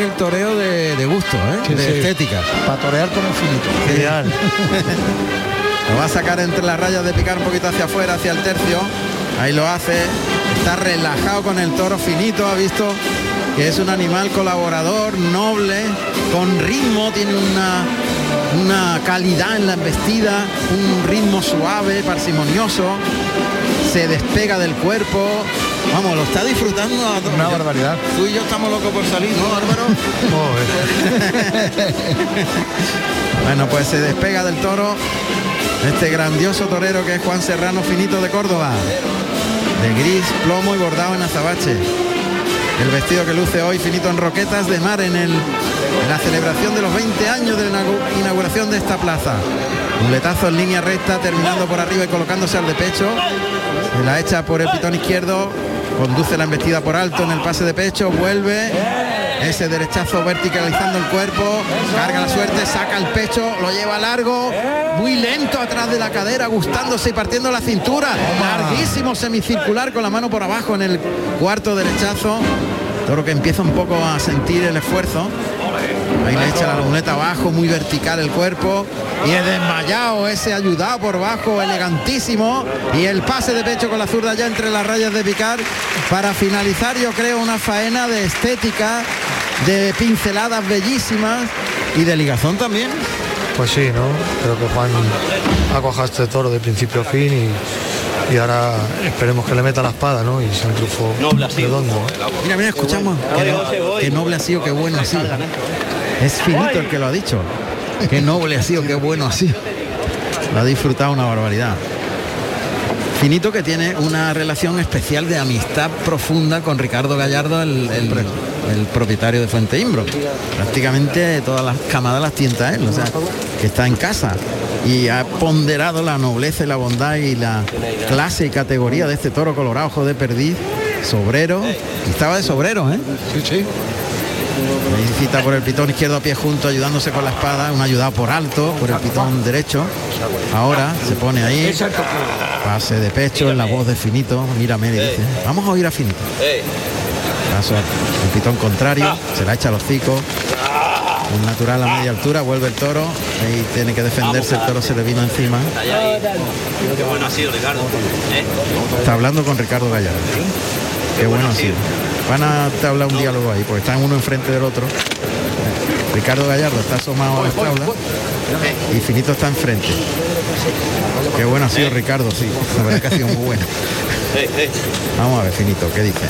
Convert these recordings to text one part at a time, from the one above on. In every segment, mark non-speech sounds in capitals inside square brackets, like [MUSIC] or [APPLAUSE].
el toreo de, de gusto, ¿eh? de estética. Para torear como finito. Ideal. [LAUGHS] lo va a sacar entre las rayas de picar un poquito hacia afuera, hacia el tercio. Ahí lo hace. Está relajado con el toro finito, ha visto que es un animal colaborador, noble, con ritmo, tiene una, una calidad en la embestida, un ritmo suave, parsimonioso, se despega del cuerpo. Vamos, lo está disfrutando a. Una barbaridad. Tú y yo estamos locos por salir, ¿no, Álvaro? [LAUGHS] [LAUGHS] bueno, pues se despega del toro este grandioso torero que es Juan Serrano Finito de Córdoba. De gris, plomo y bordado en azabache. El vestido que luce hoy finito en roquetas de mar en, el, en la celebración de los 20 años de la inauguración de esta plaza. Un letazo en línea recta, terminando por arriba y colocándose al de pecho. Se la echa por el pitón izquierdo, conduce la embestida por alto en el pase de pecho, vuelve. Ese derechazo verticalizando el cuerpo, carga la suerte, saca el pecho, lo lleva largo, muy lento atrás de la cadera, gustándose y partiendo la cintura. Larguísimo semicircular con la mano por abajo en el cuarto derechazo. Toro que empieza un poco a sentir el esfuerzo. Ahí le echa la luneta abajo, muy vertical el cuerpo. Y el desmayado, ese ayudado por bajo, elegantísimo. Y el pase de pecho con la zurda ya entre las rayas de picar. Para finalizar, yo creo, una faena de estética, de pinceladas bellísimas y de ligazón también. Pues sí, ¿no? Creo que Juan ha cojado este toro de principio a fin y, y ahora esperemos que le meta la espada, ¿no? Y sea un triunfo redondo. Mira, mira, escuchamos. Qué, qué noble ha sido, qué bueno ha sido. Es finito el que lo ha dicho. Qué noble ha sido, qué bueno ha sido. Lo ha disfrutado una barbaridad. Finito que tiene una relación especial de amistad profunda con Ricardo Gallardo, el, el- el propietario de Fuente Imbro. Prácticamente todas las camadas las tienta él, o sea, que está en casa. Y ha ponderado la nobleza y la bondad y la clase y categoría de este toro colorado, ojo de perdiz, sobrero. Estaba de sobrero, ¿eh? Sí, sí. Ahí cita por el pitón izquierdo a pie junto, ayudándose con la espada, un ayudado por alto, por el pitón derecho. Ahora se pone ahí, pase de pecho en la voz de Finito, mírame, le dice, vamos a oír a Finito. Paso al pitón contrario, se la echa a los hocicos. Un natural a media altura, vuelve el toro, ahí tiene que defenderse, el toro se le vino encima. Qué bueno ha sido, Ricardo. Está hablando con Ricardo Gallardo. Qué bueno ha sido. Van a hablar un diálogo ahí, porque están uno enfrente del otro. Ricardo Gallardo está asomado a las tablas y Finito está enfrente. Qué bueno ha sido Ricardo, sí. La verdad que ha sido muy bueno. Vamos a ver, Finito, ¿qué dice?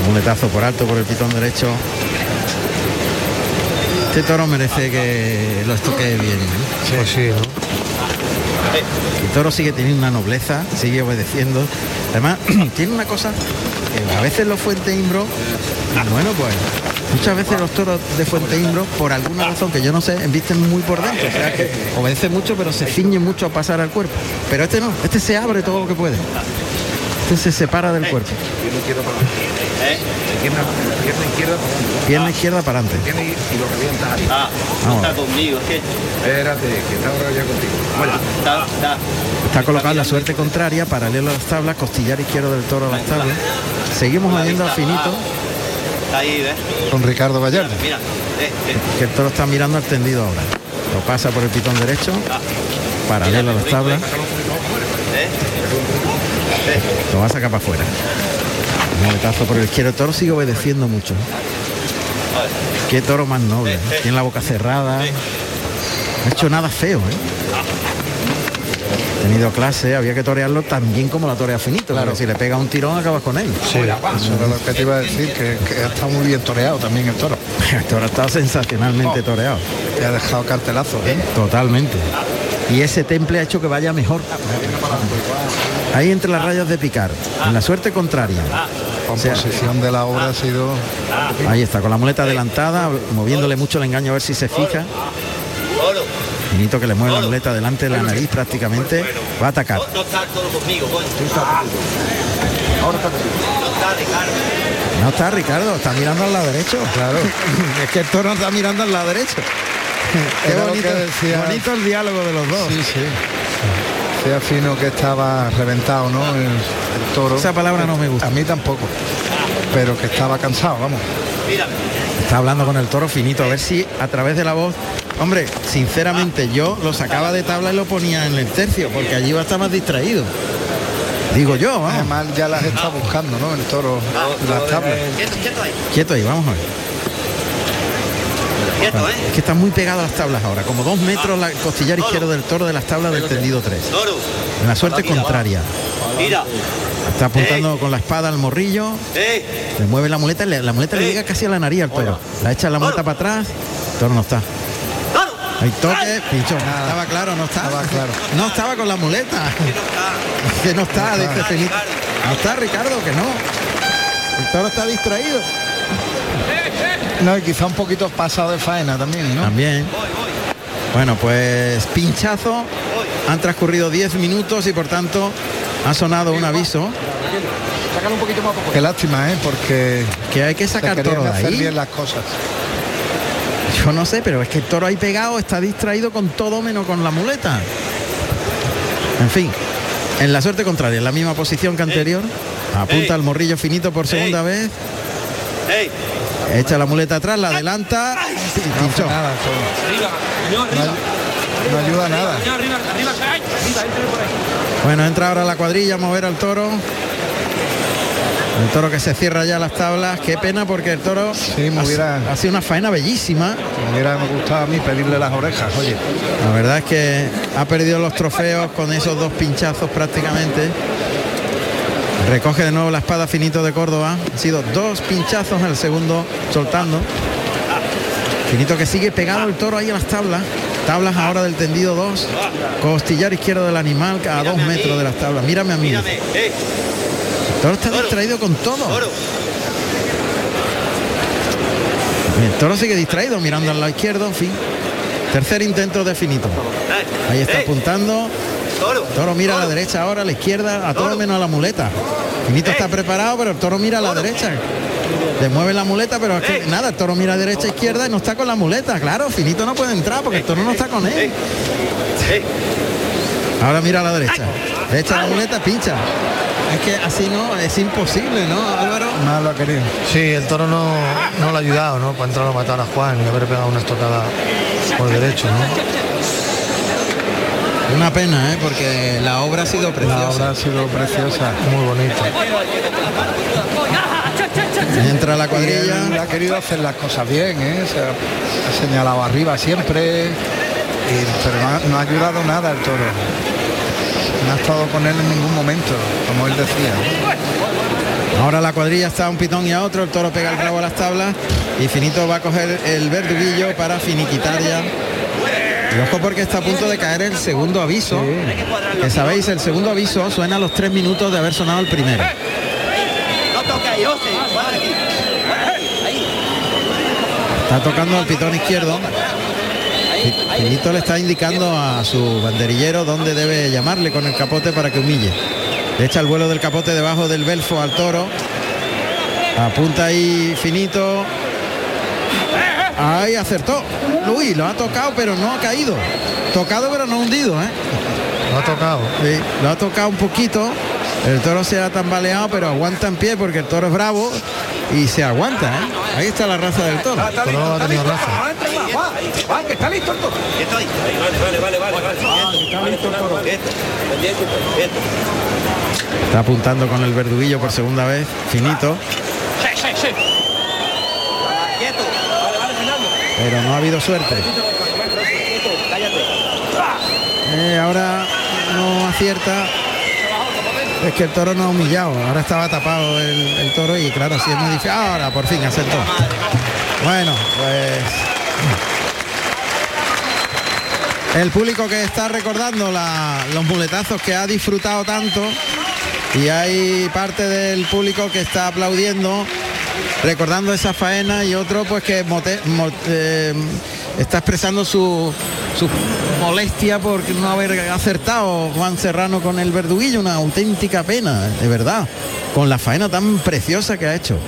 Un muletazo por alto por el pitón derecho. Este toro merece que lo estoque bien. ¿eh? Pues sí, ¿no? El toro sigue teniendo una nobleza, sigue obedeciendo. Además, [CLEARS THROAT] tiene una cosa a veces los Fuente Imbro, bueno, pues muchas veces los toros de Fuente Imbro, por alguna razón que yo no sé, embisten muy por dentro. O sea que obedece mucho, pero se ciñe mucho a pasar al cuerpo. Pero este no, este se abre todo lo que puede. Este se separa del cuerpo. Pierna izquierda para adelante. Y lo revienta ahí. Ah, no Vamos. está conmigo, Espérate, que está ahora ya contigo. está, está. Está colocada la suerte contraria, paralelo a las tablas, costillar izquierdo del toro a las tablas. Seguimos oyendo a Finito, Está ahí, ¿ves? Con Ricardo Gallardo. Mira, eh, eh. que el toro está mirando al tendido ahora. Lo pasa por el pitón derecho, paralelo a las tablas. Lo va a sacar para afuera. Un moletazo por el izquierdo. Toro sigue obedeciendo mucho. Qué toro más noble. Tiene la boca cerrada. No ha hecho nada feo, ¿eh? Ha tenido clase, había que torearlo tan bien como la torea finito. Claro, si le pega un tirón acabas con él. Sí, eso era lo que te iba a decir, que, estado muy bien toreado también el toro. [LAUGHS] El toro estado sensacionalmente toreado. Te ha dejado cartelazo, ¿eh? Totalmente. Y ese temple ha hecho que vaya mejor. Ahí entre las rayas de picar, en la suerte contraria. Sea, composición de la obra ha sido... ahí está, con la muleta adelantada, moviéndole mucho el engaño a ver si se fija. Finito que le mueve la muleta delante de la nariz prácticamente. Va a atacar. No está todo conmigo, coño. No está Ricardo. No está Ricardo, está mirando al lado derecho. Claro. [LAUGHS] es que el toro está mirando al lado derecho. [LAUGHS] Qué decía- bonito el diálogo de los dos. Sí, sí. Sea fino que estaba reventado, ¿no? El, el toro. Esa palabra no me gusta. A mí tampoco. Pero que estaba cansado, vamos. Está hablando con el toro finito, a ver si a través de la voz. Hombre, sinceramente yo lo sacaba de tabla y lo ponía en el tercio, porque allí va a estar más distraído. Digo yo, vamos. Además ya las está buscando, ¿no? El toro, las tablas. Quieto ahí, vamos a ver. Quieto, ¿eh? Es que están muy pegadas las tablas ahora, como dos metros la costillar izquierdo del toro de las tablas del tendido 3. Toro. En la suerte contraria. Mira. Está apuntando con la espada al morrillo. ¡Eh! Le mueve la muleta, le- la muleta le llega casi a la nariz al toro. La echa la muleta para atrás, el toro no está. ¡Toro! Hay toque, pincho. Estaba claro, no está. Estaba claro. No estaba con la muleta. Que no está, dice Felipe. No está Ricardo, que no. El toro está distraído. No, y quizá un poquito pasado de faena también, ¿no? También. Bueno, pues pinchazo. Han transcurrido 10 minutos y por tanto ha sonado un aviso Sácalo un poquito más Qué lástima, ¿eh? Porque que hay que sacar toro de hacer ahí. bien las cosas. Yo no sé, pero es que el toro ahí pegado está distraído con todo menos con la muleta. En fin, en la suerte contraria, en la misma posición que anterior. Apunta al morrillo finito por segunda vez. ¡Ey! Echa la muleta atrás, la adelanta. y No nada. No, no ayuda a nada. Bueno, entra ahora la cuadrilla a mover al toro. El toro que se cierra ya las tablas. Qué pena porque el toro Sí, me ha- sido una faena bellísima. Me hubiera gustado a mí pedirle las orejas, oye. La verdad es que ha perdido los trofeos con esos dos pinchazos prácticamente. Recoge de nuevo la espada finito de Córdoba. Han sido dos pinchazos, el segundo soltando. Finito que sigue pegado el toro ahí a las tablas. Tablas ahora del tendido 2. Costillar izquierdo del animal a dos metros de las tablas. Mírame a mí. ¡Eh! El toro está distraído con todo. El toro sigue distraído mirando al lado izquierdo. En fin. Tercer intento de finito. ¡Eh! Ahí está ¡Eh! apuntando. Toro. Toro mira a la derecha ahora, a la izquierda, a todo menos a la muleta. Finito está preparado, pero el toro mira a la derecha. Le mueve la muleta, pero es que nada, el toro mira a derecha, izquierda y no está con la muleta. Claro, Finito no puede entrar porque el toro no está con él. ¡Eh! Ahora mira a la derecha. Le echa la muleta, pincha. Es que así no, es imposible, ¿no, Álvaro? Más lo ha querido. Sí, el toro no, no le ha ayudado, ¿no? Para entrar a matar a Juan y haber pegado una estocada por derecho, ¿no? Una pena, ¿eh? Porque la obra ha sido La preciosa. obra ha sido preciosa. Muy bonito. Entra la cuadrilla. él ha querido hacer las cosas bien, ¿eh? Se ha, ha señalado arriba siempre, y- pero no ha, no ha ayudado nada el toro. No ha estado con él en ningún momento, como él decía. Ahora la cuadrilla está a un pitón y a otro, el toro pega el rabo a las tablas y Finito va a coger el verduguillo para finiquitar ya. Y ojo porque está a punto de caer el segundo aviso. Que sabéis, el segundo aviso suena a los tres minutos de haber sonado el primero. Está tocando el pitón izquierdo. Finito le está indicando a su banderillero dónde debe llamarle con el capote para que humille. Le echa el vuelo del capote debajo del belfo al toro. Apunta ahí Finito. Ahí acertó. Luis lo ha tocado pero no ha caído. Tocado pero no hundido, ¿eh? Lo ha tocado. Sí, lo ha tocado un poquito. El toro se ha tambaleado, pero aguanta en pie porque el toro es bravo y se aguanta, ¿eh? Ahí está la raza del toro. Está listo, ha está tenido listo. raza. Que el toro. Vale, vale, vale. Está apuntando con el verduguillo por segunda vez. Finito. Quieto. Pero no ha habido suerte. Eh, ahora no acierta. Es que el toro no ha humillado. Ahora estaba tapado el, toro y claro, así es muy difícil. Ahora por fin acertó. Bueno, pues. El público que está recordando los muletazos que ha disfrutado tanto y hay parte del público que está aplaudiendo recordando esa faena y otro pues que mote- mo- eh, está expresando su, su molestia por no haber acertado Juan Serrano con el verduguillo, una auténtica pena, de verdad, con la faena tan preciosa que ha hecho.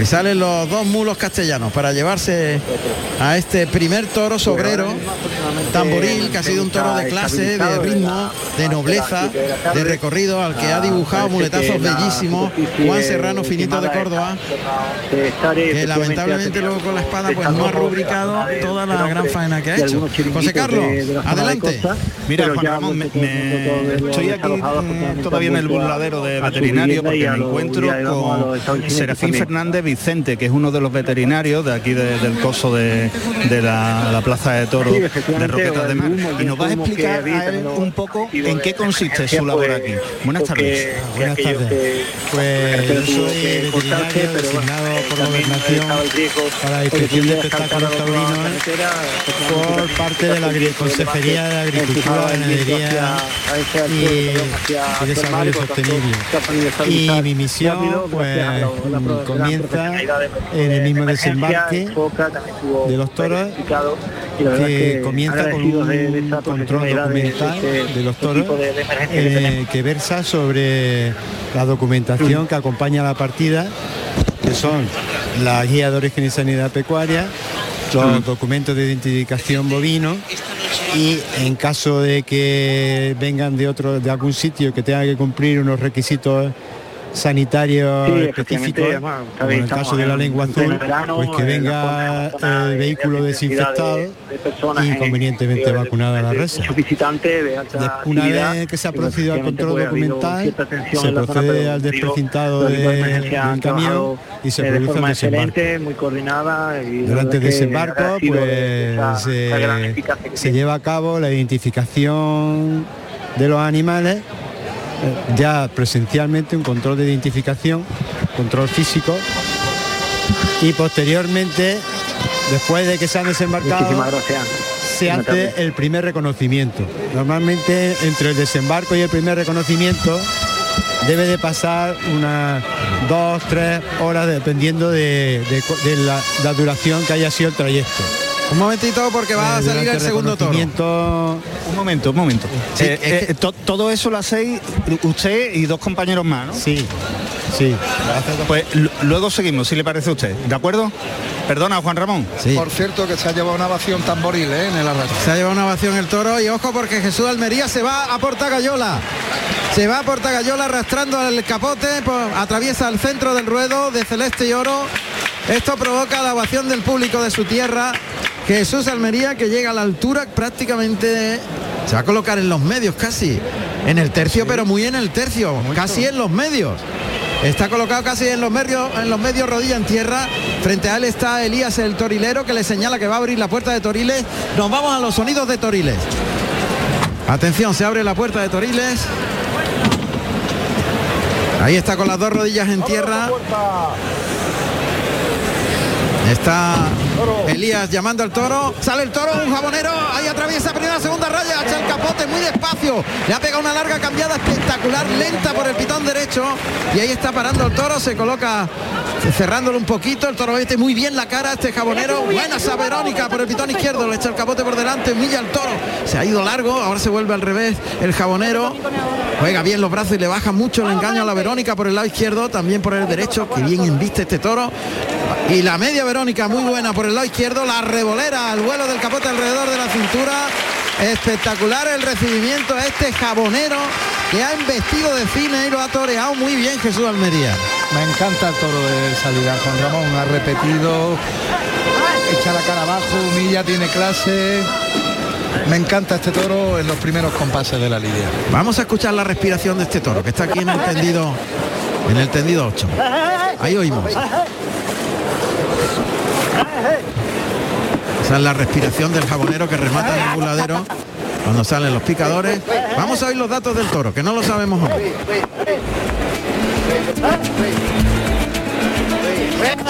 Y salen los dos mulos castellanos para llevarse a este primer toro sobrero Tamboril, que ha sido un toro de clase, de ritmo, de nobleza, de recorrido, al que ha dibujado muletazos bellísimos. Juan Serrano Finito de Córdoba, que lamentablemente luego con la espada pues no ha rubricado toda la gran faena que ha hecho. José Carlos, adelante. Mira, Juan Ramón, estoy aquí mm, todavía en el burladero de veterinario porque me encuentro con Serafín Fernández Vicente, que es uno de los veterinarios de aquí del coso de, la, Plaza de Toros de Roquetas de Mar. Y nos va a explicar un poco en qué consiste su labor aquí. Buenas tardes. Buenas tardes. Pues yo soy veterinario designado por gobernación para la inspección de espectáculos taurinos por parte de la Consejería de Agricultura, Ganadería y, Desarrollo Sostenible. Y mi misión pues comienza en el mismo desembarque de los toros que comienza con un control documental de los toros eh, que versa sobre la documentación que acompaña la partida, que son la guía de origen y sanidad pecuaria, los documentos de identificación bovino y en caso de que vengan de otro de algún sitio que tenga que cumplir unos requisitos sanitario específico, como en el caso de la lengua azul, pues que venga el vehículo desinfectado y convenientemente vacunado a la res. Una vez que se ha procedido al control documental, se procede al desprecintado del camión y se produce el desembarco. Durante el desembarco, pues se lleva a cabo la identificación de los animales ya presencialmente un control de identificación, control físico y posteriormente, después de que se han desembarcado, se hace el primer reconocimiento. Normalmente entre el desembarco y el primer reconocimiento debe de pasar unas dos, tres horas dependiendo de, la duración que haya sido el trayecto. Un momentito porque va a eh, salir el segundo toro. Un momento, un momento. Eh, eh, todo eso lo hacéis usted y dos compañeros más, ¿no? Sí, sí. Pues luego seguimos, si le parece a usted. ¿De acuerdo? Perdona, Juan Ramón. Sí. Por cierto, que se ha llevado una ovación tamboril en el arrastre. Se ha llevado una ovación el toro y ojo porque Jesús Almería se va a Portagayola. Se va a Portagayola arrastrando el capote, atraviesa el centro del ruedo de celeste y oro. Esto provoca la ovación del público de su tierra Jesús Almería que llega a la altura prácticamente se va a colocar en los medios casi, en el tercio, pero muy en el tercio, casi en los medios. Está colocado casi en los medios, en los medios rodilla en tierra. Frente a él está Elías el torilero que le señala que va a abrir la puerta de Toriles. Nos vamos a los sonidos de Toriles. Atención, se abre la puerta de Toriles. Ahí está con las dos rodillas en tierra. Está Elías llamando al toro. Sale el toro, un jabonero. Ahí atraviesa primera, segunda raya. Echa el capote muy despacio. Le ha pegado una larga cambiada espectacular, lenta por el pitón derecho. Y ahí está parando el toro. Se coloca cerrándolo un poquito. El toro este muy bien la cara. Este jabonero. Buena esa Verónica por el pitón izquierdo. Le echa el capote por delante. Humilla al toro. Se ha ido largo. Ahora se vuelve al revés. El jabonero. Juega bien los brazos y le baja mucho el engaño a la Verónica por el lado izquierdo. También por el derecho. Que bien enviste este toro. Y la media Verónica muy buena por el lado izquierdo, la revolera al vuelo del capote alrededor de la cintura. Espectacular el recibimiento a este jabonero que ha investido de cine y lo ha toreado muy bien Jesús Almería. Me encanta el toro de salida, Juan Ramón. Ha repetido, echa la cara abajo, humilla, tiene clase. Me encanta este toro en los primeros compases de la lidia. Vamos a escuchar la respiración de este toro, que está aquí en el tendido, en el tendido 8. Ahí oímos. Esa es la respiración del jabonero que remata el buladero cuando salen los picadores. Vamos a oír los datos del toro, que no lo sabemos aún.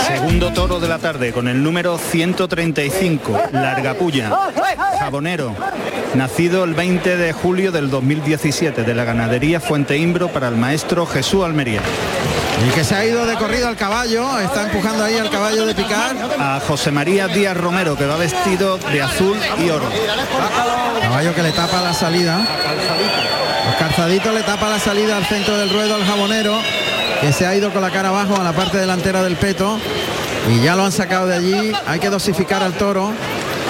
Segundo toro de la tarde con el número 135, Larga Puya, jabonero, nacido el 20 de julio del 2017 de la ganadería Fuente Imbro para el maestro Jesús Almería. Y que se ha ido de corrido al caballo, está empujando ahí al caballo de picar. A José María Díaz Romero, que va vestido de azul y oro. Caballo que le tapa la salida. Los calzaditos le tapa la salida al centro del ruedo al jabonero, que se ha ido con la cara abajo a la parte delantera del peto. Y ya lo han sacado de allí. Hay que dosificar al toro.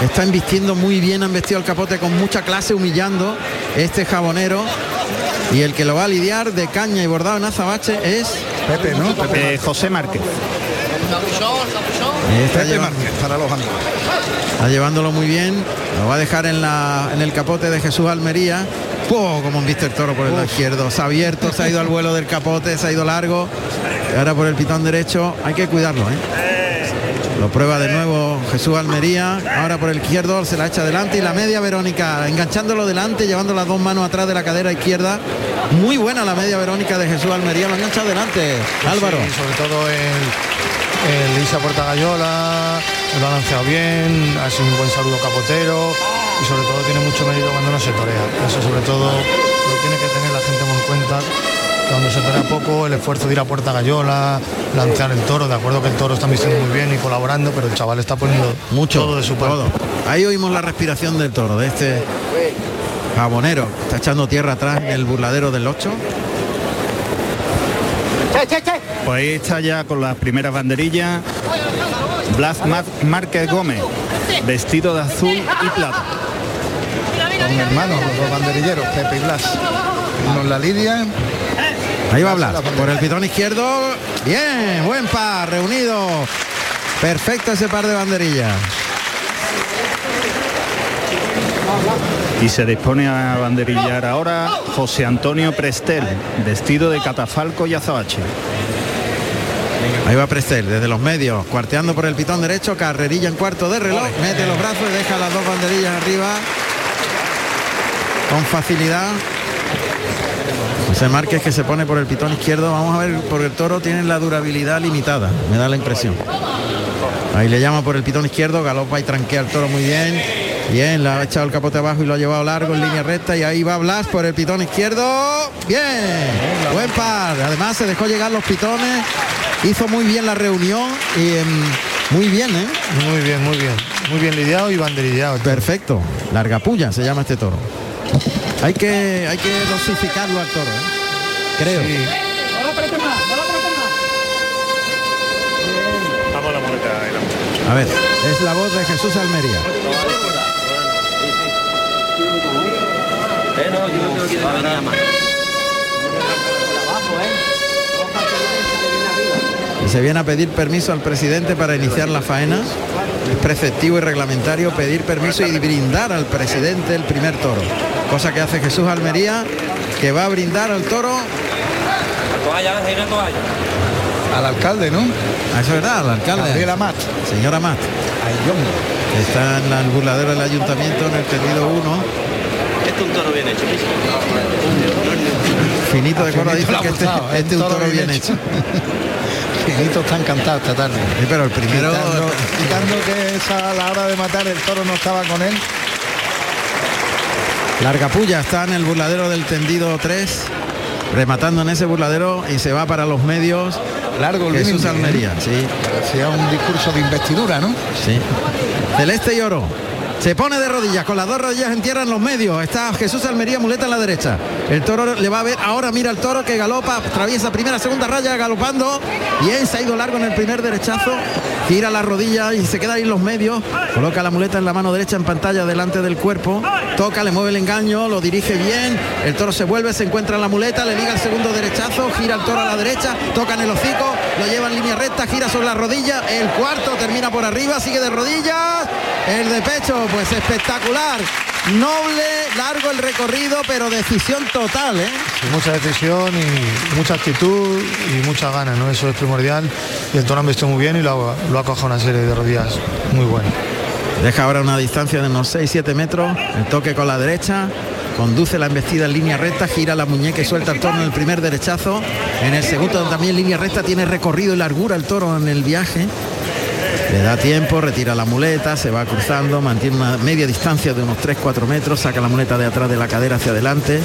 está invistiendo muy bien, han vestido el capote con mucha clase, humillando este jabonero. Y el que lo va a lidiar de caña y bordado en azabache es Pepe, ¿no? Pepe José Márquez. Está, llevando, para los está llevándolo muy bien. Lo va a dejar en, la, en el capote de Jesús Almería. ¡Pum! como han visto el toro por el lado izquierdo. Se ha abierto, se ha ido al vuelo del capote, se ha ido largo. Y ahora por el pitón derecho. Hay que cuidarlo, ¿eh? Lo prueba de nuevo Jesús Almería. Ahora por el izquierdo se la echa adelante y la media Verónica enganchándolo delante, llevando las dos manos atrás de la cadera izquierda. Muy buena la media Verónica de Jesús Almería. Lo engancha adelante. Álvaro. Sí, sobre todo el, el Isa Portagayola, lo ha lanzado bien, ha sido un buen saludo capotero y sobre todo tiene mucho mérito cuando no se torea. Eso sobre todo lo tiene que tener la gente muy en cuenta. que Cuando se torea poco, el esfuerzo de ir a Puerta Gallola, lanzar el toro, de acuerdo que el toro está vistiendo muy bien y colaborando, pero el chaval está poniendo Mucho. todo de su parte. todo. Ahí oímos la respiración del toro, de este jabonero. Está echando tierra atrás en el burladero del 8. Pues ahí está ya con las primeras banderillas. Blas Mar- Márquez Gómez, vestido de azul y plata. Son hermanos, los dos banderilleros, Pepe y Blas. Uno en la lidia, Ahí va Blas. Por el pitón izquierdo. Bien, buen par, reunido. Perfecto ese par de banderillas. Y se dispone a banderillar ahora José Antonio Prestel, vestido de catafalco y azabache. Ahí va Prestel, desde los medios, cuarteando por el pitón derecho, carrerilla en cuarto de reloj, mete los brazos y deja las dos banderillas arriba con facilidad. José Márquez que se pone por el pitón izquierdo, vamos a ver, por el toro tiene la durabilidad limitada, me da la impresión. Ahí le llama por el pitón izquierdo, galopa y tranquea el toro muy bien. Bien, le ha echado el capote abajo y lo ha llevado largo en línea recta y ahí va Blas por el pitón izquierdo. Bien, buen par. Además se dejó llegar los pitones, hizo muy bien la reunión y em, muy bien, ¿eh? muy bien, muy bien. Muy bien lidiado y toro. Perfecto. Larga puya se llama este toro. Hay que, hay que dosificarlo al toro, ¿eh? Creo. Sí. A ver, es la voz de Jesús Almería. Y se viene a pedir permiso al presidente para iniciar la faena. Es preceptivo y reglamentario pedir permiso y brindar al presidente el primer toro. Cosa que hace Jesús Almería, que va a brindar al toro. Al alcalde, ¿no? Ah, Eso es verdad, al alcalde. Gabriel Amat. Señora Amat. Está en la- burladero del ayuntamiento en el tendido 1. Este es un toro bien hecho. Finito de Córdoba dice que este es un toro bien hecho. Finito está encantado esta tarde. Sí, pero el primero Quitando, quitando que esa, a la hora de matar el toro no estaba con él. Larga puya está en el burladero del tendido 3, rematando en ese burladero y se va para los medios. Largo el Jesús ¿eh? Almería, sí, Parecía un discurso de investidura, ¿no? sí. Celeste y oro. Se pone de rodillas, con las dos rodillas en tierra en los medios. Está Jesús Almería, muleta en la derecha. El toro le va a ver, ahora mira el toro que galopa, atraviesa primera, segunda raya, galopando. Bien, se ha ido largo en el primer derechazo. Gira la rodilla y se queda ahí en los medios. Coloca la muleta en la mano derecha en pantalla delante del cuerpo. Toca, le mueve el engaño, lo dirige bien. El toro se vuelve, se encuentra en la muleta, le liga el segundo derechazo, gira el toro a la derecha, toca en el hocico, lo lleva en línea recta, gira sobre la rodilla. El cuarto termina por arriba, sigue de rodillas. El de pecho, pues espectacular. Noble, largo el recorrido, pero decisión total, ¿eh? Sí, mucha decisión y mucha actitud y muchas ganas, ¿no? Eso es primordial. Y el toro han visto muy bien y lo, ha- lo ha cogido una serie de rodillas muy buenas. Deja ahora una distancia de unos 6-7 metros, el toque con la derecha, conduce la embestida en línea recta, gira la muñeca y suelta el toro en el primer derechazo. En el segundo también línea recta tiene recorrido y largura el toro en el viaje. Le da tiempo, retira la muleta, se va cruzando, mantiene una media distancia de unos 3-4 metros, saca la muleta de atrás de la cadera hacia adelante,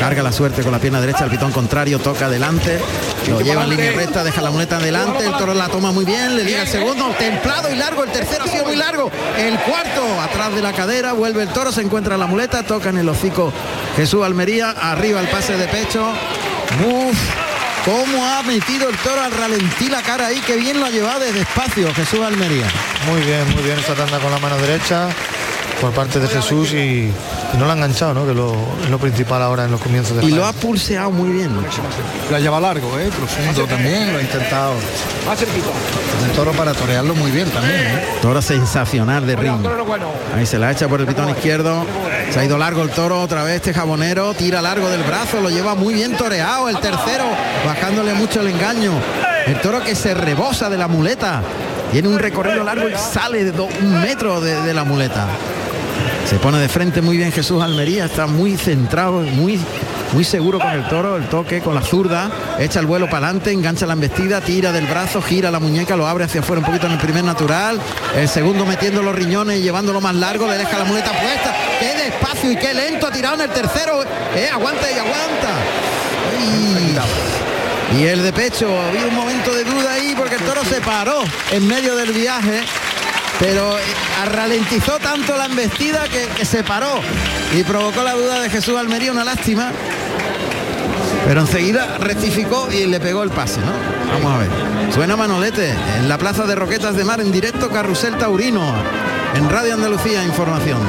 carga la suerte con la pierna derecha, el pitón contrario, toca adelante, lo lleva en línea recta, deja la muleta adelante, el toro la toma muy bien, le liga el segundo, templado y largo, el tercero ha sido muy largo, el cuarto atrás de la cadera, vuelve el toro, se encuentra la muleta, toca en el hocico Jesús Almería, arriba el pase de pecho, Uf, cómo ha metido el toro al ralentí la cara ahí, que bien lo ha llevado desde espacio Jesús Almería. Muy bien, muy bien esta tanda con la mano derecha por parte de Jesús y, no lo ha enganchado, ¿no? que lo, es lo principal ahora en los comienzos de Y lo ha pulseado muy bien. Lo ha llevado largo, ¿eh? profundo también, lo ha intentado. El toro para torearlo muy bien también. ¿eh? Toro sensacional de ring. Ahí se la echa por el pitón izquierdo. Se ha ido largo el toro otra vez este jabonero. Tira largo del brazo, lo lleva muy bien toreado. El tercero, bajándole mucho el engaño. El toro que se rebosa de la muleta. Tiene un recorrido largo y sale de un metro de la muleta. Se pone de frente muy bien Jesús Almería, está muy centrado, muy muy seguro con el toro, el toque con la zurda, echa el vuelo para adelante, engancha la embestida, tira del brazo, gira la muñeca, lo abre hacia afuera un poquito en el primer natural, el segundo metiendo los riñones y llevándolo más largo, le deja la muleta puesta, qué despacio y qué lento ha tirado en el tercero, eh, aguanta y aguanta. Y, y el de pecho, había un momento de duda ahí porque el toro se paró en medio del viaje pero eh, ralentizó tanto la embestida que, se paró y provocó la duda de Jesús Almería, una lástima. Pero enseguida rectificó y le pegó el pase, ¿no? Vamos a ver. Suena Manolete en la plaza de Roquetas de Mar en directo Carrusel Taurino. En Radio Andalucía información.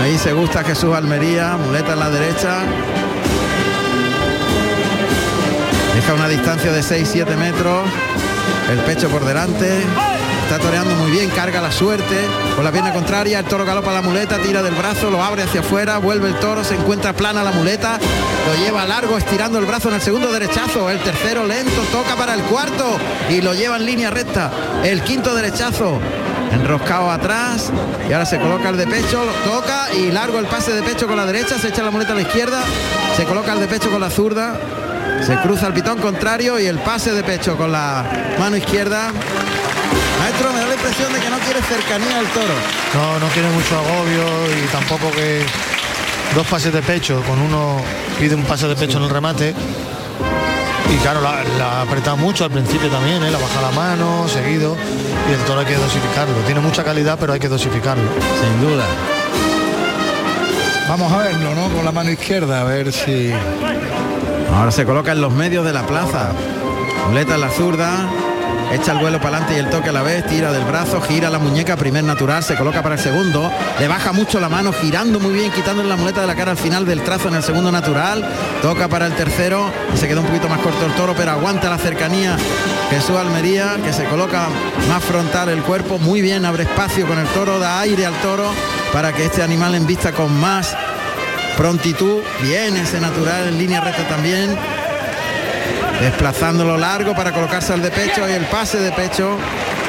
Ahí se gusta Jesús Almería, muleta en la derecha. Deja una distancia de 6-7 metros. El pecho por delante. Está toreando muy bien, carga la suerte. Con la pierna contraria, el toro galopa la muleta, tira del brazo, lo abre hacia afuera, vuelve el toro, se encuentra plana la muleta, lo lleva largo, estirando el brazo en el segundo derechazo. El tercero lento, toca para el cuarto y lo lleva en línea recta. El quinto derechazo, enroscado atrás y ahora se coloca el de pecho, toca y largo el pase de pecho con la derecha, se echa la muleta a la izquierda, se coloca el de pecho con la zurda, se cruza el pitón contrario y el pase de pecho con la mano izquierda Maestro, me da la impresión de que no quiere cercanía al toro. No, no quiere mucho agobio y tampoco que dos pases de pecho, con uno pide un pase de pecho en el remate. Y claro, la, apretado mucho al principio también, ¿eh? la baja la mano, seguido, y el toro hay que dosificarlo. Tiene mucha calidad, pero hay que dosificarlo. Sin duda. Vamos a verlo, ¿no? Con la mano izquierda, a ver si... Ahora se coloca en los medios de la plaza. Muleta en la zurda, echa el vuelo para adelante y el toque a la vez, tira del brazo, gira la muñeca, primer natural, se coloca para el segundo, le baja mucho la mano, girando muy bien, quitándole la muleta de la cara al final del trazo en el segundo natural, toca para el tercero y se queda un poquito más corto el toro, pero aguanta la cercanía Jesús Almería, que se coloca más frontal el cuerpo, muy bien, abre espacio con el toro, da aire al toro para que este animal en vista con más prontitud, bien ese natural en línea recta también, desplazándolo largo para colocarse al de pecho y el pase de pecho.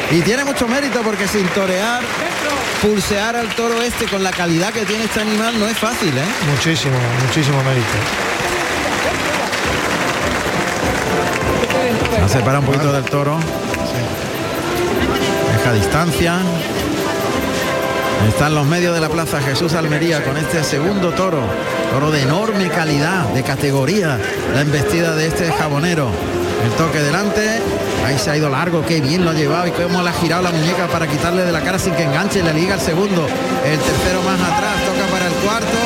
Y tiene mucho mérito porque sin torear, pulsear al toro este con la calidad que tiene este animal no es fácil, ¿eh? Muchísimo, muchísimo mérito. La separa un poquito del toro. Deja distancia. Están los medios de la plaza Jesús Almería con este segundo toro. Toro de enorme calidad, de categoría. La embestida de este jabonero. El toque delante. Ahí se ha ido largo, qué bien lo ha llevado y cómo le ha girado la muñeca para quitarle de la cara sin que enganche. Le liga el segundo. El tercero más atrás, toca para el cuarto.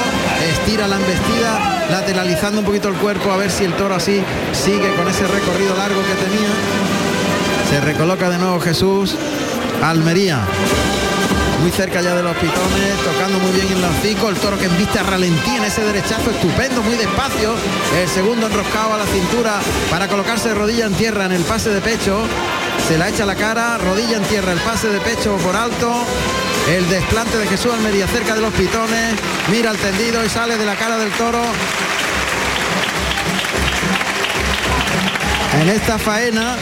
Estira la embestida, lateralizando un poquito el cuerpo a ver si el toro así sigue con ese recorrido largo que tenía. Se recoloca de nuevo Jesús. Almería muy cerca ya de los pitones, tocando muy bien en los hocico, el toro que enviste a ralentí en ese derechazo estupendo, muy despacio, el segundo enroscado a la cintura para colocarse rodilla en tierra en el pase de pecho, se la echa la cara, rodilla en tierra, el pase de pecho por alto, el desplante de Jesús Almería cerca de los pitones, mira el tendido y sale de la cara del toro. En esta faena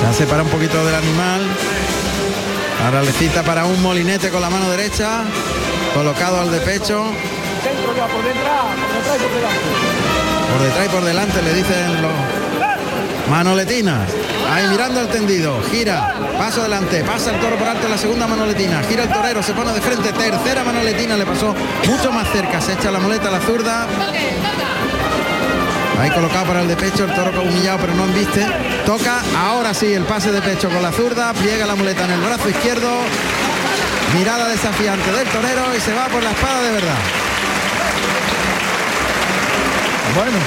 Se separa un poquito del animal. Ahora le cita para un molinete con la mano derecha. Colocado al de pecho. Por detrás y por delante le dicen los manoletinas. Ahí mirando el tendido, gira, paso adelante, pasa el toro por alto la segunda manoletina, gira el torero, se pone de frente, tercera manoletina, le pasó mucho más cerca, se echa la muleta a la zurda, Ahí colocado para el de pecho, el toro humillado pero no embiste. Toca, ahora sí, el pase de pecho con la zurda, pliega la muleta en el brazo izquierdo. Mirada desafiante del torero y se va por la espada de verdad. Bueno.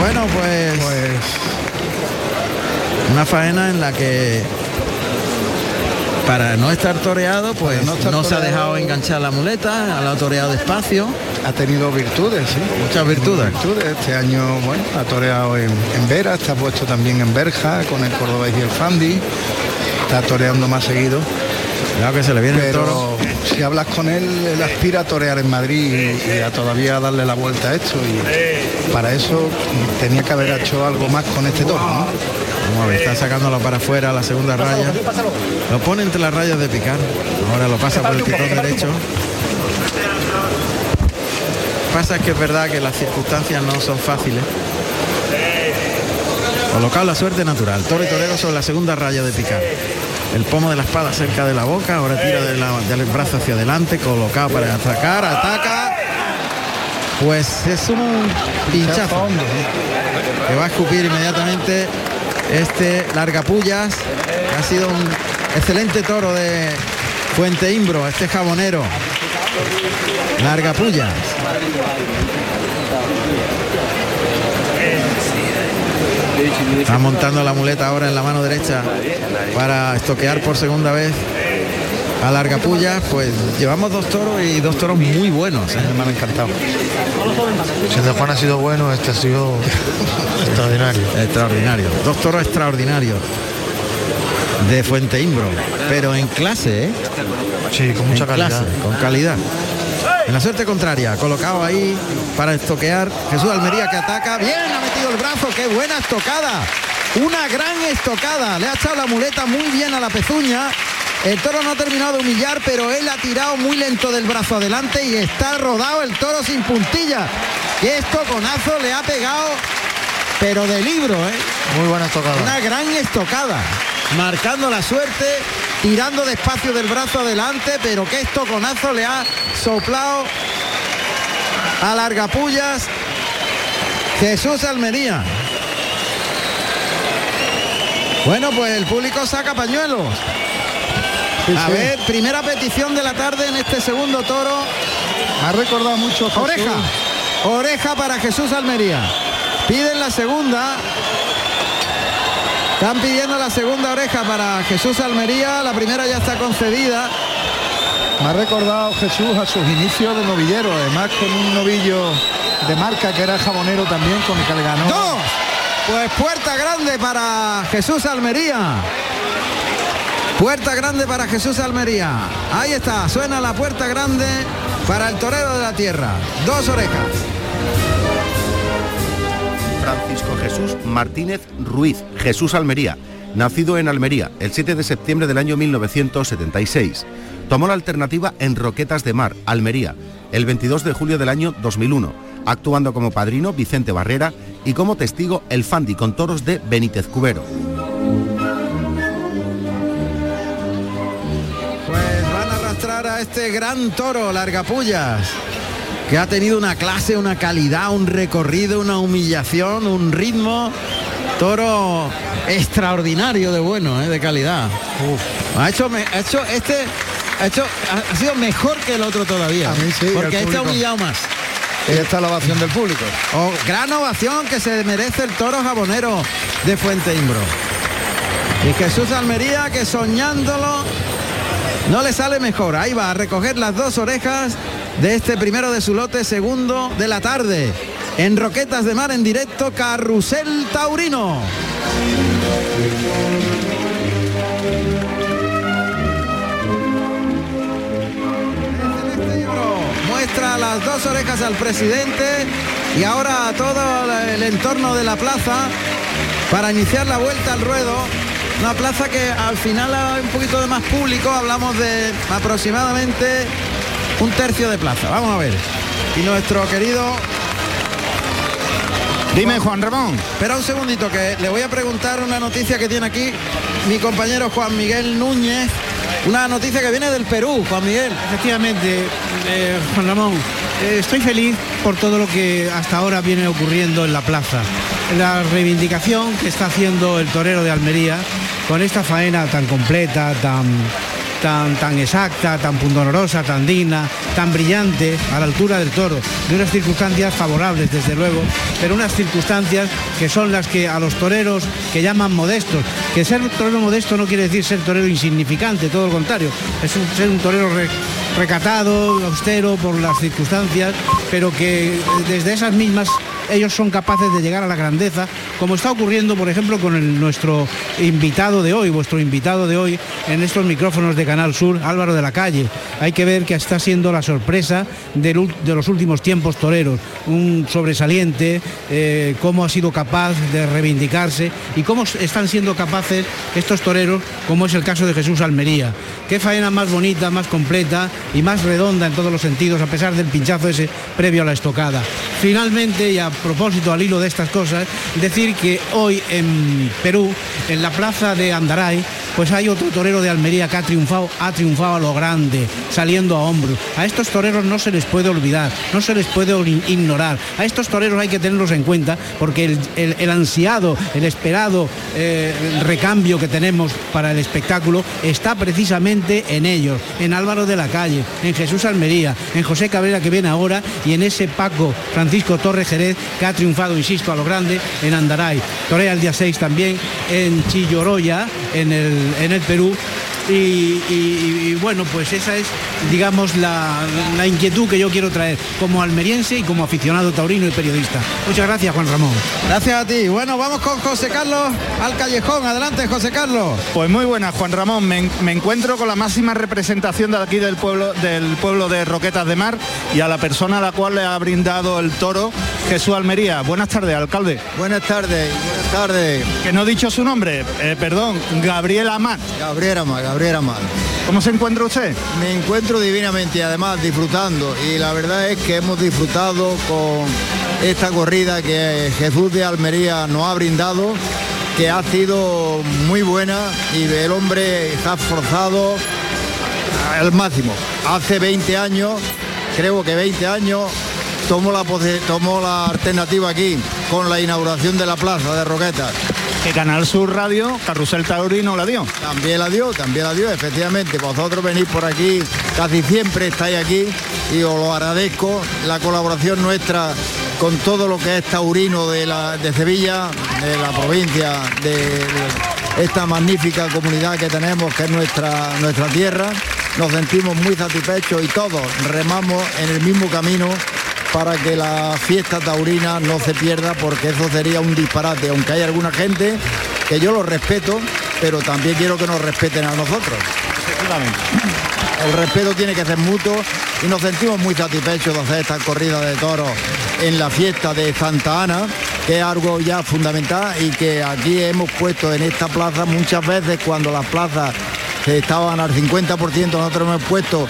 Bueno, pues, pues una faena en la que para no estar toreado, pues no, se ha dejado enganchar la muleta, la ha toreado despacio. Ha tenido virtudes, sí. Muchas virtudes. Este año, bueno, ha toreado en, Vera, está puesto también en Berja, con el Cordobés y el Fandi. Está toreando más seguido. Claro que se le viene el toro. Si hablas con él, él aspira a torear en Madrid y, a todavía darle la vuelta a esto. Y para eso tenía que haber hecho algo más con este toro, Vamos a ver, está sacándolo para afuera la segunda raya. Lo pone entre las rayas de picar. Ahora lo pasa por el pitón derecho. Pasa es que es verdad que las circunstancias no son fáciles. Colocado la suerte natural. Toro y torero sobre la segunda raya de picar. El pomo de la espada cerca de la boca. Ahora tira del brazo hacia adelante. Colocado para atacar. Ataca. Pues es un pinchazo. Que va a escupir inmediatamente este Largapullas, ha sido un excelente toro de Fuente Imbro, este jabonero. Largapullas. Está montando la muleta ahora en la mano derecha para estoquear por segunda vez a Largapullas. Pues llevamos dos toros y dos toros muy buenos. ¿eh? Me han encantado. Si de Juan ha sido bueno, este ha sido [LAUGHS] extraordinario. Extraordinario. Dos toros extraordinarios de Fuente Imbro, pero en clase, ¿eh? Sí, con mucha calidad. con calidad. En la suerte contraria, colocado ahí para estoquear. Jesús Almería que ataca. Bien, ha metido el brazo. Qué buena estocada. Una gran estocada. Le ha echado la muleta muy bien a la pezuña. El toro no ha terminado de humillar, pero él ha tirado muy lento del brazo adelante y está rodado el toro sin puntilla. Y esto conazo le ha pegado, pero de libro, ¿eh? Muy buena estocada. Una gran estocada. Marcando la suerte, tirando despacio del brazo adelante, pero que esto conazo le ha soplado a largapullas Jesús Almería. Bueno, pues el público saca pañuelos a ver, primera petición de la tarde en este segundo toro. Ha recordado mucho Oreja. Oreja para Jesús Almería. Piden la segunda. Están pidiendo la segunda oreja para Jesús Almería. La primera ya está concedida. Me ha recordado Jesús a sus inicios de novillero, además con un novillo de marca que era jabonero también, con el que le ganó. ¡Dos! Pues puerta grande para Jesús Almería. Puerta grande para Jesús Almería. Ahí está, suena la puerta grande para el torero de la tierra. Dos orejas. Francisco Jesús Martínez Ruiz, Jesús Almería, nacido en Almería el 7 de septiembre del año 1976. Tomó la alternativa en Roquetas de Mar, Almería, el 22 de julio del año 2001, actuando como padrino Vicente Barrera y como testigo el Fandi con toros de Benítez Cubero. a este gran toro, Largapullas, que ha tenido una clase, una calidad, un recorrido, una humillación, un ritmo. Toro extraordinario de bueno, ¿eh? de calidad. Ha hecho, ha hecho este ha hecho ha, sido mejor que el otro todavía. porque este ha humillado más. Ahí está la ovación del público. Oh, gran ovación que se merece el toro jabonero de Fuente Imbro. Y Jesús Almería que soñándolo no le sale mejor. Ahí va a recoger las dos orejas de este primero de su lote, segundo de la tarde. En Roquetas de Mar en directo, Carrusel Taurino. Muestra las dos orejas al presidente y ahora a todo el entorno de la plaza para iniciar la vuelta al ruedo una plaza que al final hay un poquito de más público, hablamos de aproximadamente un tercio de plaza. Vamos a ver. Y nuestro querido Dime, Juan Ramón. Espera un segundito, que le voy a preguntar una noticia que tiene aquí mi compañero Juan Miguel Núñez. Una noticia que viene del Perú, Juan Miguel. Efectivamente, eh, Juan Ramón, eh, estoy feliz por todo lo que hasta ahora viene ocurriendo en la plaza. La reivindicación que está haciendo el torero de Almería con esta faena tan completa, tan, tan, tan exacta, tan pundonorosa, tan digna, tan brillante, a la altura del toro, de unas circunstancias favorables, desde luego, pero unas circunstancias que son las que a los toreros que llaman modestos, que ser torero modesto no quiere decir ser torero insignificante, todo lo contrario, es ser un torero recatado, austero por las circunstancias, pero que desde esas mismas ellos son capaces de llegar a la grandeza, como está ocurriendo, por ejemplo, con nuestro invitado de hoy, vuestro invitado de hoy en estos micrófonos de Canal Sur, Álvaro de la Calle. Hay que ver que está siendo la sorpresa de, los últimos tiempos toreros, un sobresaliente, eh, cómo ha sido capaz de reivindicarse y cómo están siendo capaces estos toreros, como es el caso de Jesús Almería. Qué faena más bonita, más completa y más redonda en todos los sentidos, a pesar del pinchazo ese previo a la estocada. Finalmente, y a propósito al hilo de estas cosas, decir que hoy en Perú, en la plaza de Andaray, pues hay otro torero de Almería que ha triunfado, ha triunfado a lo grande, saliendo a hombros. A estos toreros no se les puede olvidar, no se les puede ignorar. A estos toreros hay que tenerlos en cuenta porque el, ansiado, el esperado eh, recambio que tenemos para el espectáculo está precisamente en ellos, en Álvaro de la Calle, en Jesús Almería, en José Cabrera que viene ahora y en ese Paco Francisco Torre Jerez que ha triunfado, insisto, a lo grande en Andaray. Torea el día 6 también en Chilloroya, en el en el Perú y, bueno, pues esa es, digamos, la, inquietud que yo quiero traer como almeriense y como aficionado taurino y periodista. Muchas gracias, Juan Ramón. Gracias a ti. Bueno, vamos con José Carlos al callejón. Adelante, José Carlos. Pues muy buenas, Juan Ramón. Me, encuentro con la máxima representación de aquí del pueblo, del pueblo de Roquetas de Mar y a la persona a la cual le ha brindado el toro, Jesús Almería. Buenas tardes, alcalde. Buenas tardes, buenas tardes. Que no he dicho su nombre, eh, perdón, Gabriel Amat. Gabriel Amat, Gabriel Amat. ¿Cómo se encuentra usted? Me encuentro divinamente y además disfrutando. Y la verdad es que hemos disfrutado con esta corrida que Jesús de Almería nos ha brindado, que ha sido muy buena y el hombre está forzado al máximo. Hace 20 años, creo que 20 años, tomó la, tomó la alternativa aquí con la inauguración de la plaza de Roquetas que Canal Sur Radio, Carrusel Taurino la dio. También la dio, también la dio, efectivamente. Vosotros venís por aquí, casi siempre estáis aquí y os lo agradezco. La colaboración nuestra con todo lo que es taurino de, la, de Sevilla, de la provincia, de esta magnífica comunidad que tenemos, que es nuestra, nuestra tierra. Nos sentimos muy satisfechos y todos remamos en el mismo camino para que la fiesta taurina no se pierda porque eso sería un disparate, aunque hay alguna gente que yo lo respeto, pero también quiero que nos respeten a nosotros. El respeto tiene que ser mutuo y nos sentimos muy satisfechos de hacer esta corrida de toros en la fiesta de Santa Ana, que es algo ya fundamental y que aquí hemos puesto en esta plaza muchas veces cuando las plazas estaban al 50%, nosotros hemos puesto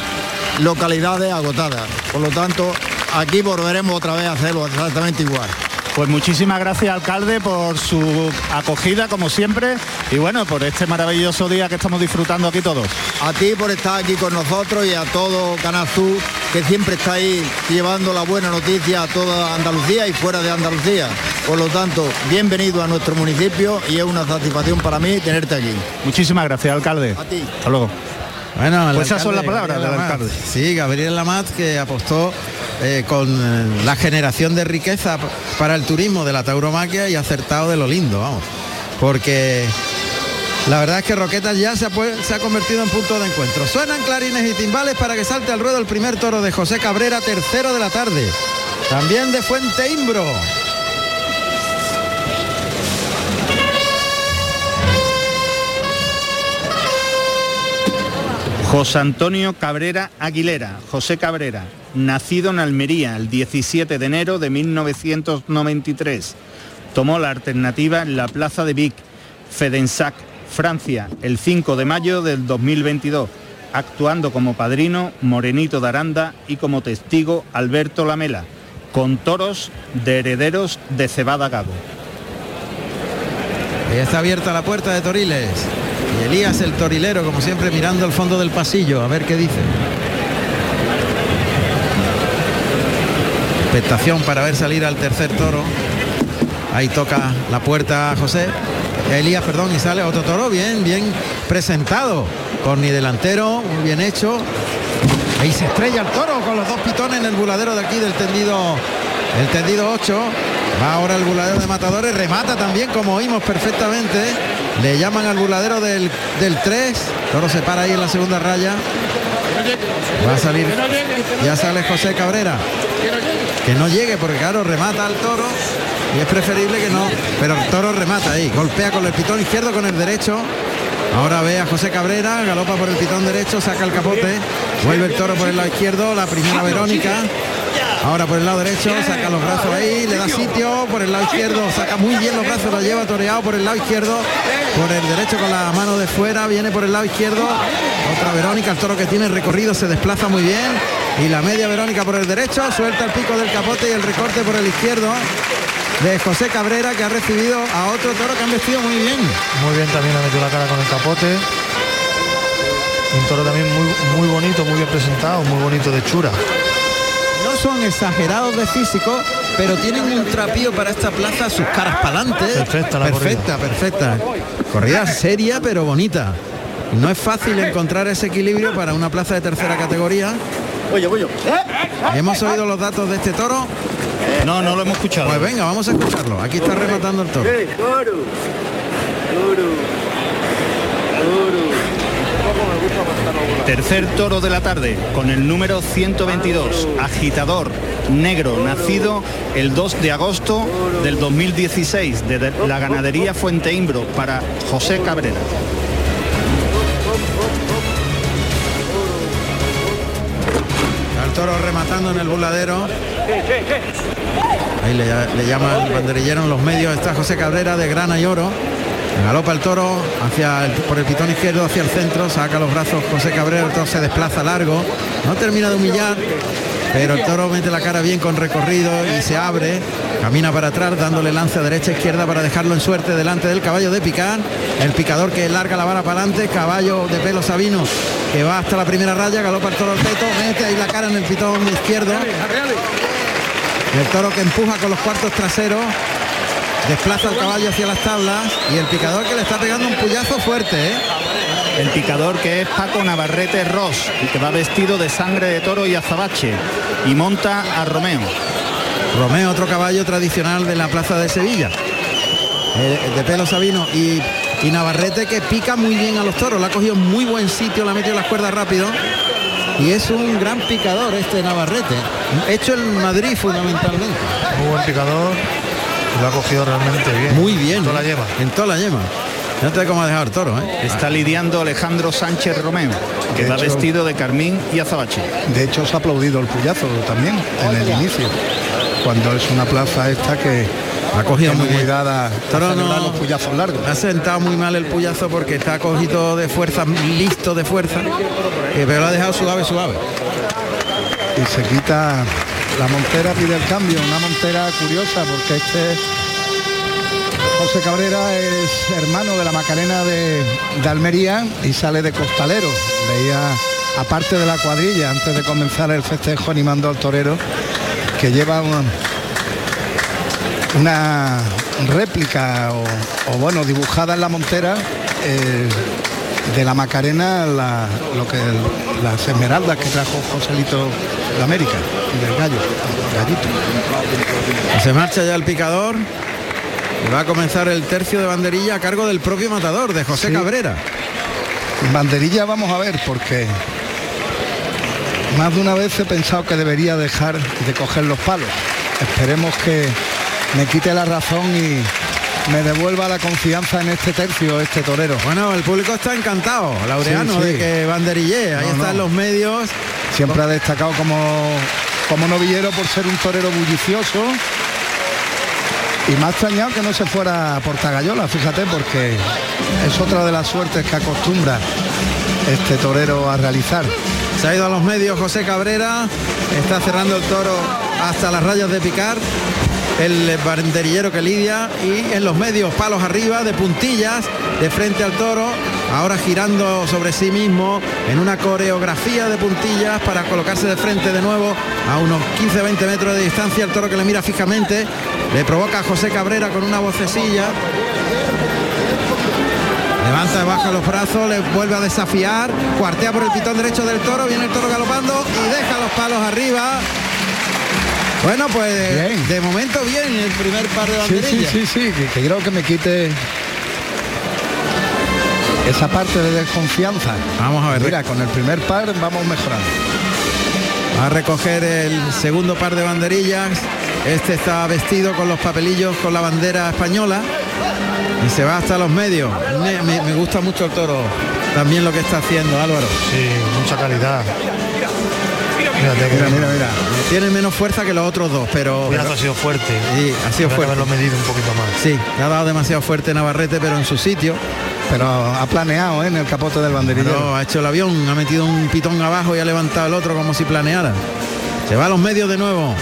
localidades agotadas. Por lo tanto, aquí volveremos otra vez a hacerlo exactamente igual. Pues muchísimas gracias, alcalde, por su acogida, como siempre, y bueno, por este maravilloso día que estamos disfrutando aquí todos. A ti por estar aquí con nosotros y a todo Canal que siempre está ahí llevando la buena noticia a toda Andalucía y fuera de Andalucía. Por lo tanto, bienvenido a nuestro municipio y es una satisfacción para mí tenerte aquí. Muchísimas gracias, alcalde. A ti. Hasta luego. Bueno, pues esas son las palabras del alcalde. Sí, Gabriel Lamat que apostó eh, con eh, la generación de riqueza para el turismo de la tauromaquia y acertado de lo lindo, vamos. Porque la verdad es que Roquetas ya se ha, se ha, convertido en punto de encuentro. Suenan clarines y timbales para que salte al ruedo el primer toro de José Cabrera, tercero de la tarde. También de Fuente Imbro. José Antonio Cabrera Aguilera, José Cabrera, nacido en Almería el 17 de enero de 1993. Tomó la alternativa en la Plaza de Vic, Fedensac, Francia, el 5 de mayo del 2022, actuando como padrino Morenito de Aranda y como testigo Alberto Lamela, con toros de herederos de Cebada Gabo. Está abierta la puerta de Toriles. Y Elías el torilero, como siempre, mirando al fondo del pasillo, a ver qué dice. Expectación para ver salir al tercer toro. Ahí toca la puerta José. Elías, perdón, y sale otro toro bien, bien presentado. Corni delantero, muy bien hecho. Ahí se estrella el toro con los dos pitones en el buladero de aquí del tendido, el tendido 8. Va ahora el buladero de matadores, remata también como oímos perfectamente. Le llaman al buladero del, del 3. Toro se para ahí en la segunda raya. Va a salir. Ya sale José Cabrera. Que no llegue porque claro, remata al toro. Y es preferible que no. Pero el toro remata ahí. Golpea con el pitón izquierdo con el derecho. Ahora ve a José Cabrera, galopa por el pitón derecho, saca el capote, vuelve el toro por el lado izquierdo, la primera Verónica. Ahora por el lado derecho, saca los brazos ahí, le da sitio, por el lado izquierdo, saca muy bien los brazos, lo lleva toreado por el lado izquierdo, por el derecho con la mano de fuera, viene por el lado izquierdo, otra Verónica, el toro que tiene recorrido se desplaza muy bien, y la media Verónica por el derecho, suelta el pico del capote y el recorte por el izquierdo de José Cabrera que ha recibido a otro toro que han vestido muy bien. Muy bien también ha metido la cara con el capote. Un toro también muy, muy bonito, muy bien presentado, muy bonito de chura. No son exagerados de físico, pero tienen un trapío para esta plaza, sus caras para adelante. Perfecta la Perfecta, perfecta. Corrida seria pero bonita. No es fácil encontrar ese equilibrio para una plaza de tercera categoría. Oye, oye. Hemos oído los datos de este toro. No, no lo hemos escuchado. Pues venga, vamos a escucharlo. Aquí está rematando el toro. Toro. Toro. Tercer toro de la tarde con el número 122, agitador negro, nacido el 2 de agosto del 2016 de la ganadería Fuente Imbro para José Cabrera. Toro rematando en el burladero. Ahí le, llaman banderillero en los medios. Está José Cabrera de grana y oro. Galopa el toro hacia por el pitón izquierdo hacia el centro, saca los brazos José Cabrera, el toro se desplaza largo, no termina de humillar, pero el toro mete la cara bien con recorrido y se abre, camina para atrás dándole lance a derecha izquierda para dejarlo en suerte delante del caballo de picar, el picador que larga la vara para adelante, caballo de pelo sabino que va hasta la primera raya, galopa el toro al peto, mete ahí la cara en el pitón izquierdo. El toro que empuja con los cuartos traseros, desplaza el caballo hacia las tablas y el picador que le está pegando un puyazo fuerte, ¿eh? El picador que es Paco Navarrete Ross y que va vestido de sangre de toro y azabache y monta a Romeo. Romeo, otro caballo tradicional de la plaza de Sevilla, eh, de pelo sabino y, y Navarrete que pica muy bien a los toros, la ha cogido en muy buen sitio, la ha metido en las cuerdas rápido y es un gran picador este Navarrete, hecho en Madrid fundamentalmente. Muy buen picador. Lo ha cogido realmente bien. Muy bien. Toda la ¿eh? lleva. En toda la yema. No te cómo ha dejado el toro, ¿eh? Está lidiando Alejandro Sánchez Romeo, que va vestido de carmín y azabache. De hecho, se ha aplaudido el puyazo también en el inicio, cuando es una plaza esta que ha cogido muy muy bien. dada a Toro no- los puyazos largos. Ha sentado muy mal el puyazo porque está cogido de fuerza, listo de fuerza, eh, pero lo ha dejado suave, suave. y se quita la montera pide el cambio una montera curiosa porque este José Cabrera es hermano de la Macarena de, Almería y sale de costalero. Veía aparte de la cuadrilla antes de comenzar el festejo animando al torero que lleva una, una réplica o, bueno dibujada en la montera eh, de la Macarena lo que las esmeraldas que trajo Joselito de América del gallo gallito. Se marcha ya el picador y va a comenzar el tercio de banderilla a cargo del propio matador, de José Sí. Cabrera. banderilla vamos a ver porque más de una vez he pensado que debería dejar de coger los palos esperemos que me quite la razón y me devuelva la confianza en este tercio este torero Bueno, el público está encantado, Laureano, Sí, sí. de que banderille. Ahí No, están no. los medios. siempre ha destacado como, como novillero por ser un torero bullicioso. Y ha extrañado que no se fuera a Portagayola, fíjate, porque es otra de las suertes que acostumbra este torero a realizar. Se ha ido a los medios José Cabrera, está cerrando el toro hasta las rayas de picar. El banderillero que lidia y en los medios palos arriba de puntillas de frente al toro, ahora girando sobre sí mismo en una coreografía de puntillas para colocarse de frente de nuevo a unos 15-20 metros de distancia el toro que le mira fijamente, le provoca a José Cabrera con una vocecilla Levanta, baja los brazos, le vuelve a desafiar, cuartea por el pitón derecho del toro, viene el toro galopando y deja los palos arriba. Bueno, pues de momento bien el primer par de Sí, banderillas. sí, sí, sí, que, que creo que me quite esa parte de desconfianza. Vamos a ver. Mira, con el primer par vamos mejorando. Va a recoger el segundo par de banderillas. Este está vestido con los papelillos con la bandera española y se va hasta los medios. Me, me- me gusta mucho el toro. También lo que está haciendo Álvaro. Sí, mucha calidad. Mira, mira, mira. Tiene menos fuerza que los otros dos, pero. Cuidado, ha sido fuerte. Sí, ha sido fuerte. haberlo medido un poquito más. Sí, le ha dado demasiado fuerte Navarrete, pero en su sitio. Pero ha planeado ¿eh? en el capote del banderillero. No, ha hecho el avión, ha metido un pitón abajo y ha levantado el otro como si planeara. Se va a los medios de nuevo.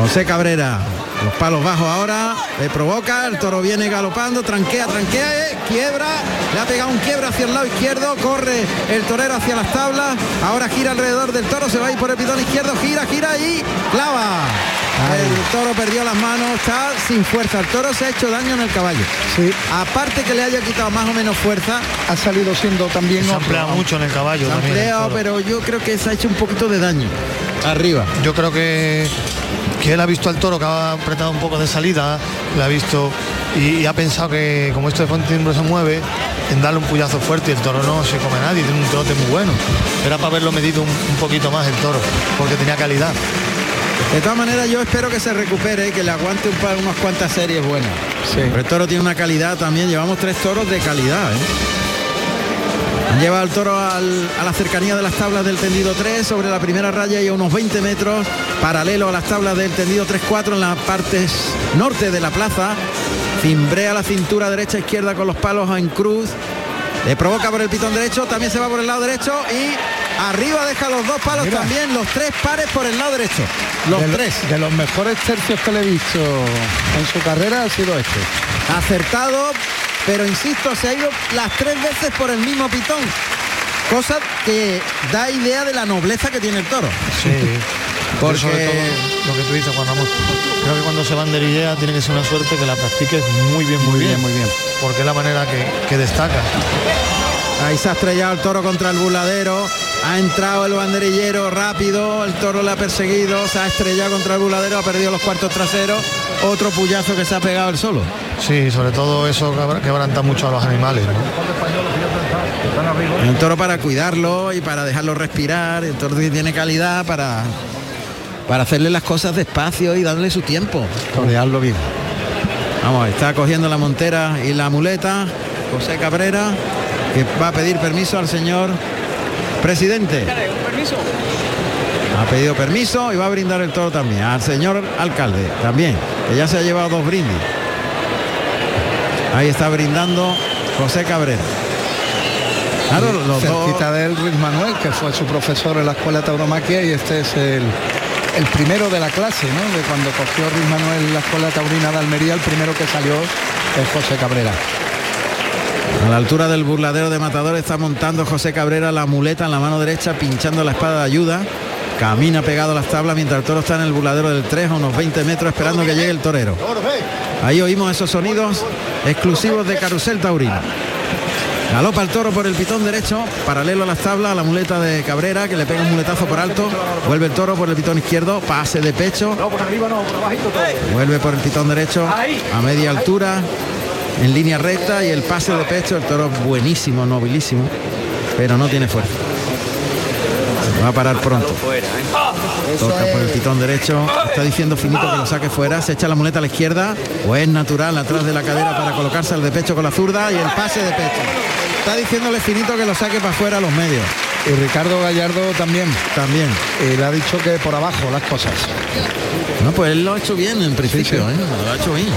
José Cabrera. Los palos bajos ahora, le provoca, el toro viene galopando, tranquea, tranquea, eh, quiebra, le ha pegado un quiebra hacia el lado izquierdo, corre el torero hacia las tablas, ahora gira alrededor del toro, se va a ir por el pitón izquierdo, gira, gira y clava. El toro perdió las manos, está sin fuerza, el toro se ha hecho daño en el caballo. Sí. Aparte que le haya quitado más o menos fuerza, Ha salido siendo también Se ha otro. empleado mucho en el caballo se toro. pero yo creo que se ha hecho un poquito de daño. Arriba. Yo creo que, que él ha visto al toro que ha apretado un poco de salida, le ha visto y, y ha pensado que como esto de Fontainebleau se mueve, en darle un puyazo fuerte y el toro no se come a nadie, tiene un trote muy bueno. Era para haberlo medido un, un poquito más el toro, porque tenía calidad. De todas maneras, yo espero que se recupere y que le aguante un par, unas cuantas series buenas. Sí. Pero el toro tiene una calidad también. Llevamos tres toros de calidad. ¿eh? Han llevado el toro al- a la cercanía de las tablas del tendido 3 sobre la primera raya y a unos 20 metros paralelo a las tablas del tendido 3-4 en la parte norte de la plaza. Cimbrea la cintura derecha e izquierda con los palos en cruz. Le provoca por el pitón derecho, también se va por el lado derecho y arriba deja los dos palos Mira. también, los tres pares por el lado derecho. Los de, lo- tres. de los mejores tercios que le he visto en su carrera ha sido este. acertado, pero insisto, se ha ido las tres veces por el mismo pitón. Cosa que da idea de la nobleza que tiene el toro. Sí. [LAUGHS] Porque- sobre todo lo que tú dices, Juan Ramón, creo que cuando se banderillea tiene que ser una suerte que la practiques muy bien, muy, bien, muy bien. Porque es la manera que, que destaca. Ahí se ha estrellado el toro contra el buladero. Ha entrado el banderillero rápido, el toro le ha perseguido, se ha estrellado contra el buladero, ha perdido los cuartos traseros. Otro puyazo que se ha pegado el solo. Sí, sobre todo eso quebra- quebranta mucho a los animales. ¿no? Un toro para cuidarlo y para dejarlo respirar. El toro que tiene calidad para, para hacerle las cosas despacio y darle su tiempo. Torearlo bien. Vamos, está cogiendo la montera y la muleta José Cabrera, que va a pedir permiso al señor presidente. Ha pedido permiso y va a brindar el toro también. Al señor alcalde también, que ya se ha llevado dos brindis. Ahí está brindando José Cabrera. Claro, los dos. Cerquita de él Ruiz Manuel, que fue su profesor en la escuela de tauromaquia y este es el, el primero de la clase, ¿no? De cuando cogió Ruiz Manuel la escuela taurina de Almería, el primero que salió es José Cabrera. A la altura del burladero de Matador está montando José Cabrera la muleta en la mano derecha, pinchando la espada de ayuda. Camina pegado a las tablas mientras el toro está en el burladero del 3 a unos 20 metros esperando que llegue el torero. Ahí oímos esos sonidos exclusivos de Carusel Taurino. Galopa el toro por el pitón derecho, paralelo a las tablas, a la muleta de Cabrera, que le pega un muletazo por alto. Vuelve el toro por el pitón izquierdo, pase de pecho. Vuelve por el pitón derecho a media altura, en línea recta y el pase de pecho, el toro buenísimo, nobilísimo, pero no tiene fuerza. Se va a parar pronto. Toca por el pitón derecho, está diciendo finito que lo saque fuera, se echa la muleta a la izquierda, o es natural atrás de la cadera para colocarse al de pecho con la zurda y el pase de pecho. Está diciéndole finito que lo saque para afuera a los medios. Y Ricardo Gallardo también. También. Le ha dicho que por abajo las cosas. No, pues él lo ha hecho bien en principio, ¿eh? lo ha hecho bien.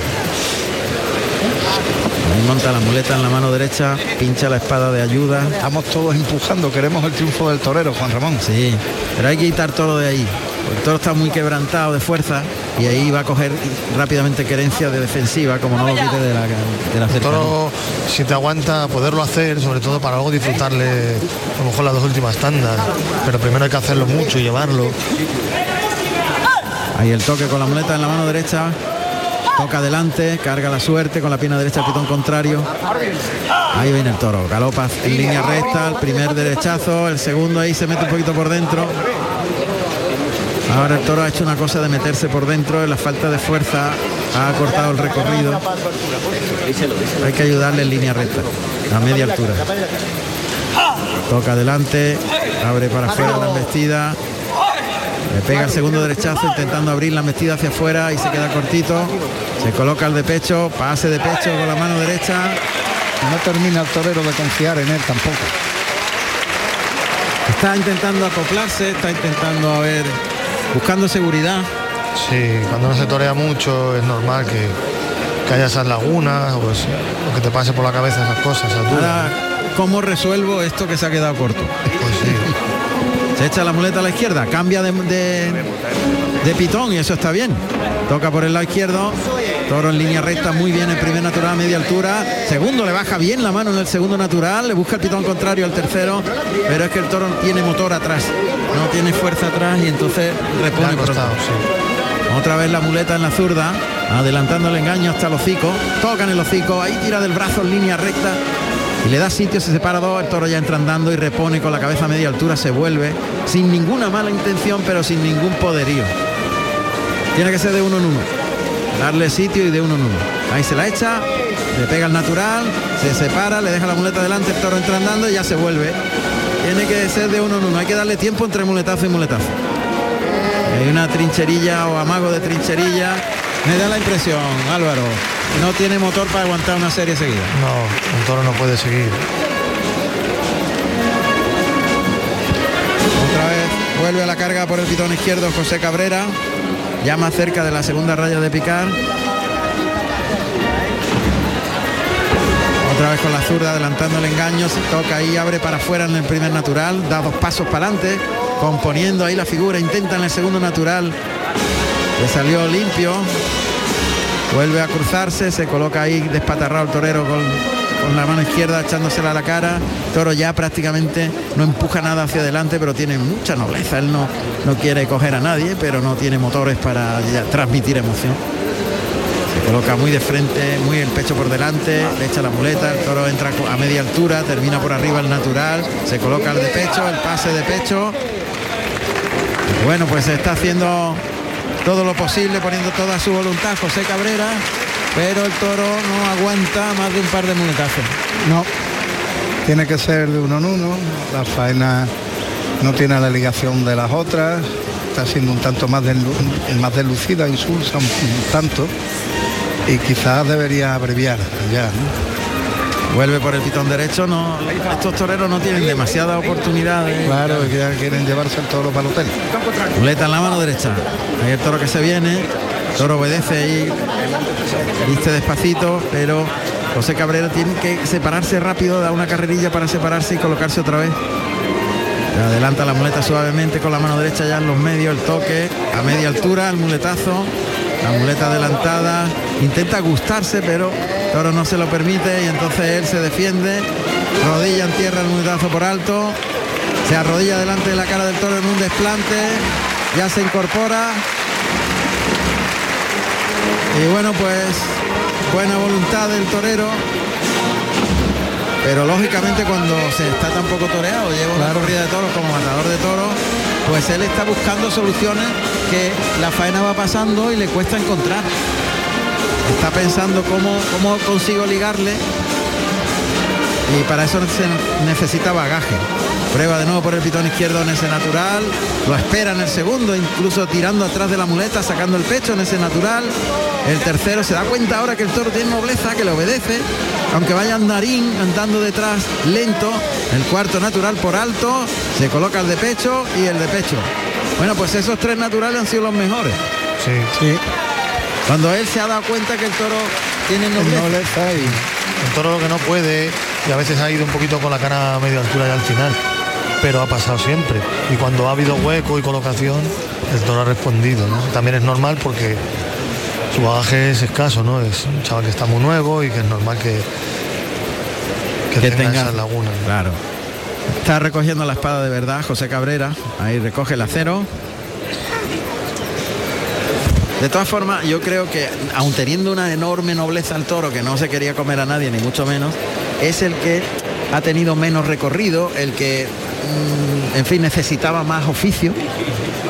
Ahí monta la muleta en la mano derecha, pincha la espada de ayuda. Estamos todos empujando, queremos el triunfo del torero, Juan Ramón. Sí, pero hay que quitar toro de ahí. El toro está muy quebrantado de fuerza y ahí va a coger rápidamente querencia de defensiva, como no lo quite de la, de la El toro, si te aguanta poderlo hacer, sobre todo para luego disfrutarle a lo mejor las dos últimas tandas. Pero primero hay que hacerlo mucho y llevarlo. Ahí el toque con la muleta en la mano derecha. Toca adelante, carga la suerte con la pierna derecha al pitón contrario. Ahí viene el toro, galopa en línea recta, el primer derechazo, el segundo ahí se mete un poquito por dentro. Ahora el toro ha hecho una cosa de meterse por dentro, en la falta de fuerza ha cortado el recorrido. Hay que ayudarle en línea recta, a media altura. Toca adelante, abre para afuera la embestida. Le pega el segundo derechazo intentando abrir la embestida hacia afuera y se queda cortito. Se coloca el de pecho, pase de pecho con la mano derecha. No termina el torero de confiar en él tampoco. Está intentando acoplarse, está intentando a ver, buscando seguridad. Sí, cuando no se torea mucho es normal que, que haya esas lagunas o, es- o que te pase por la cabeza esas cosas, esas dudas. Ahora, ¿cómo resuelvo esto que se ha quedado corto? Pues. Se echa la muleta a la izquierda, cambia de, de- de pitón y eso está bien. Toca por el lado izquierdo, toro en línea recta, muy bien en primer natural a media altura. Segundo le baja bien la mano en el segundo natural, le busca el pitón contrario al tercero, pero es que el toro tiene motor atrás, no tiene fuerza atrás y entonces repone costado, sí. Otra vez la muleta en la zurda, adelantando el engaño hasta el hocico. Toca en el hocico, ahí tira del brazo en línea recta. Y le da sitio, se separa dos, el toro ya entra andando y repone con la cabeza a media altura, se vuelve, sin ninguna mala intención, pero sin ningún poderío. Tiene que ser de uno en uno. Darle sitio y de uno en uno. Ahí se la echa, le pega el natural, se separa, le deja la muleta delante, el toro entra andando y ya se vuelve. Tiene que ser de uno en uno, hay que darle tiempo entre muletazo y muletazo. Hay una trincherilla o amago de trincherilla. Me da la impresión, Álvaro, no tiene motor para aguantar una serie seguida. No, un toro no puede seguir. Otra vez vuelve a la carga por el pitón izquierdo José Cabrera, ya más cerca de la segunda raya de picar. Otra vez con la zurda adelantando el engaño, se toca ahí, abre para afuera en el primer natural, da dos pasos para adelante, componiendo ahí la figura, intenta en el segundo natural, le salió limpio, vuelve a cruzarse, se coloca ahí despatarrado el torero con, con la mano izquierda echándosela a la cara. Toro ya prácticamente no empuja nada hacia adelante, pero tiene mucha nobleza. Él no, no quiere coger a nadie, pero no tiene motores para transmitir emoción. Se coloca muy de frente, muy el pecho por delante, le echa la muleta, el toro entra a media altura, termina por arriba el natural, se coloca el de pecho, el pase de pecho. Bueno, pues se está haciendo todo lo posible, poniendo toda su voluntad José Cabrera, pero el toro no aguanta más de un par de muletazos. No, tiene que ser de uno en uno. La faena no tiene la ligación de las otras. Está siendo un tanto más, más deslucida, insulsa un, tanto. Y quizás debería abreviar ya. Vuelve por el pitón derecho, no, estos toreros no tienen demasiada oportunidad de Claro, que ya quieren llevarse el toro para el hotel. muleta en la mano derecha. Ahí el toro que se viene, el toro obedece y viste despacito, pero José Cabrera tiene que separarse rápido, da una carrerilla para separarse y colocarse otra vez. Adelanta la muleta suavemente con la mano derecha ya en los medios, el toque a media altura, el muletazo, la muleta adelantada, intenta gustarse, pero Toro no se lo permite y entonces él se defiende, rodilla en tierra el muletazo por alto, se arrodilla delante de la cara del toro en un desplante, ya se incorpora. Y bueno, pues buena voluntad del torero. Pero lógicamente cuando se está tan poco toreado, lleva una corrida de toros como matador de toros, pues él está buscando soluciones que la faena va pasando y le cuesta encontrar. Está pensando cómo, cómo consigo ligarle y para eso se necesita bagaje. Prueba de nuevo por el pitón izquierdo en ese natural, lo espera en el segundo, incluso tirando atrás de la muleta, sacando el pecho en ese natural. El tercero se da cuenta ahora que el toro tiene nobleza, que le obedece, aunque vaya andarín andando detrás lento. El cuarto natural por alto, se coloca el de pecho y el de pecho. Bueno, pues esos tres naturales han sido los mejores. Sí, sí. Cuando él se ha dado cuenta que el toro tiene nobleza. nobleza y El toro lo que no puede, y a veces ha ido un poquito con la cara a media altura ya al final, pero ha pasado siempre. Y cuando ha habido hueco y colocación, el toro ha respondido. ¿no? También es normal porque su bagaje es escaso, ¿no? Es un chaval que está muy nuevo y que es normal que, que, Que tenga, tenga- esas lagunas. ¿no? Claro. Está recogiendo la espada de verdad José Cabrera. Ahí recoge el acero. De todas formas, yo creo que, aun teniendo una enorme nobleza al toro, que no se quería comer a nadie, ni mucho menos, es el que ha tenido menos recorrido, el que, mm, en fin, necesitaba más oficio,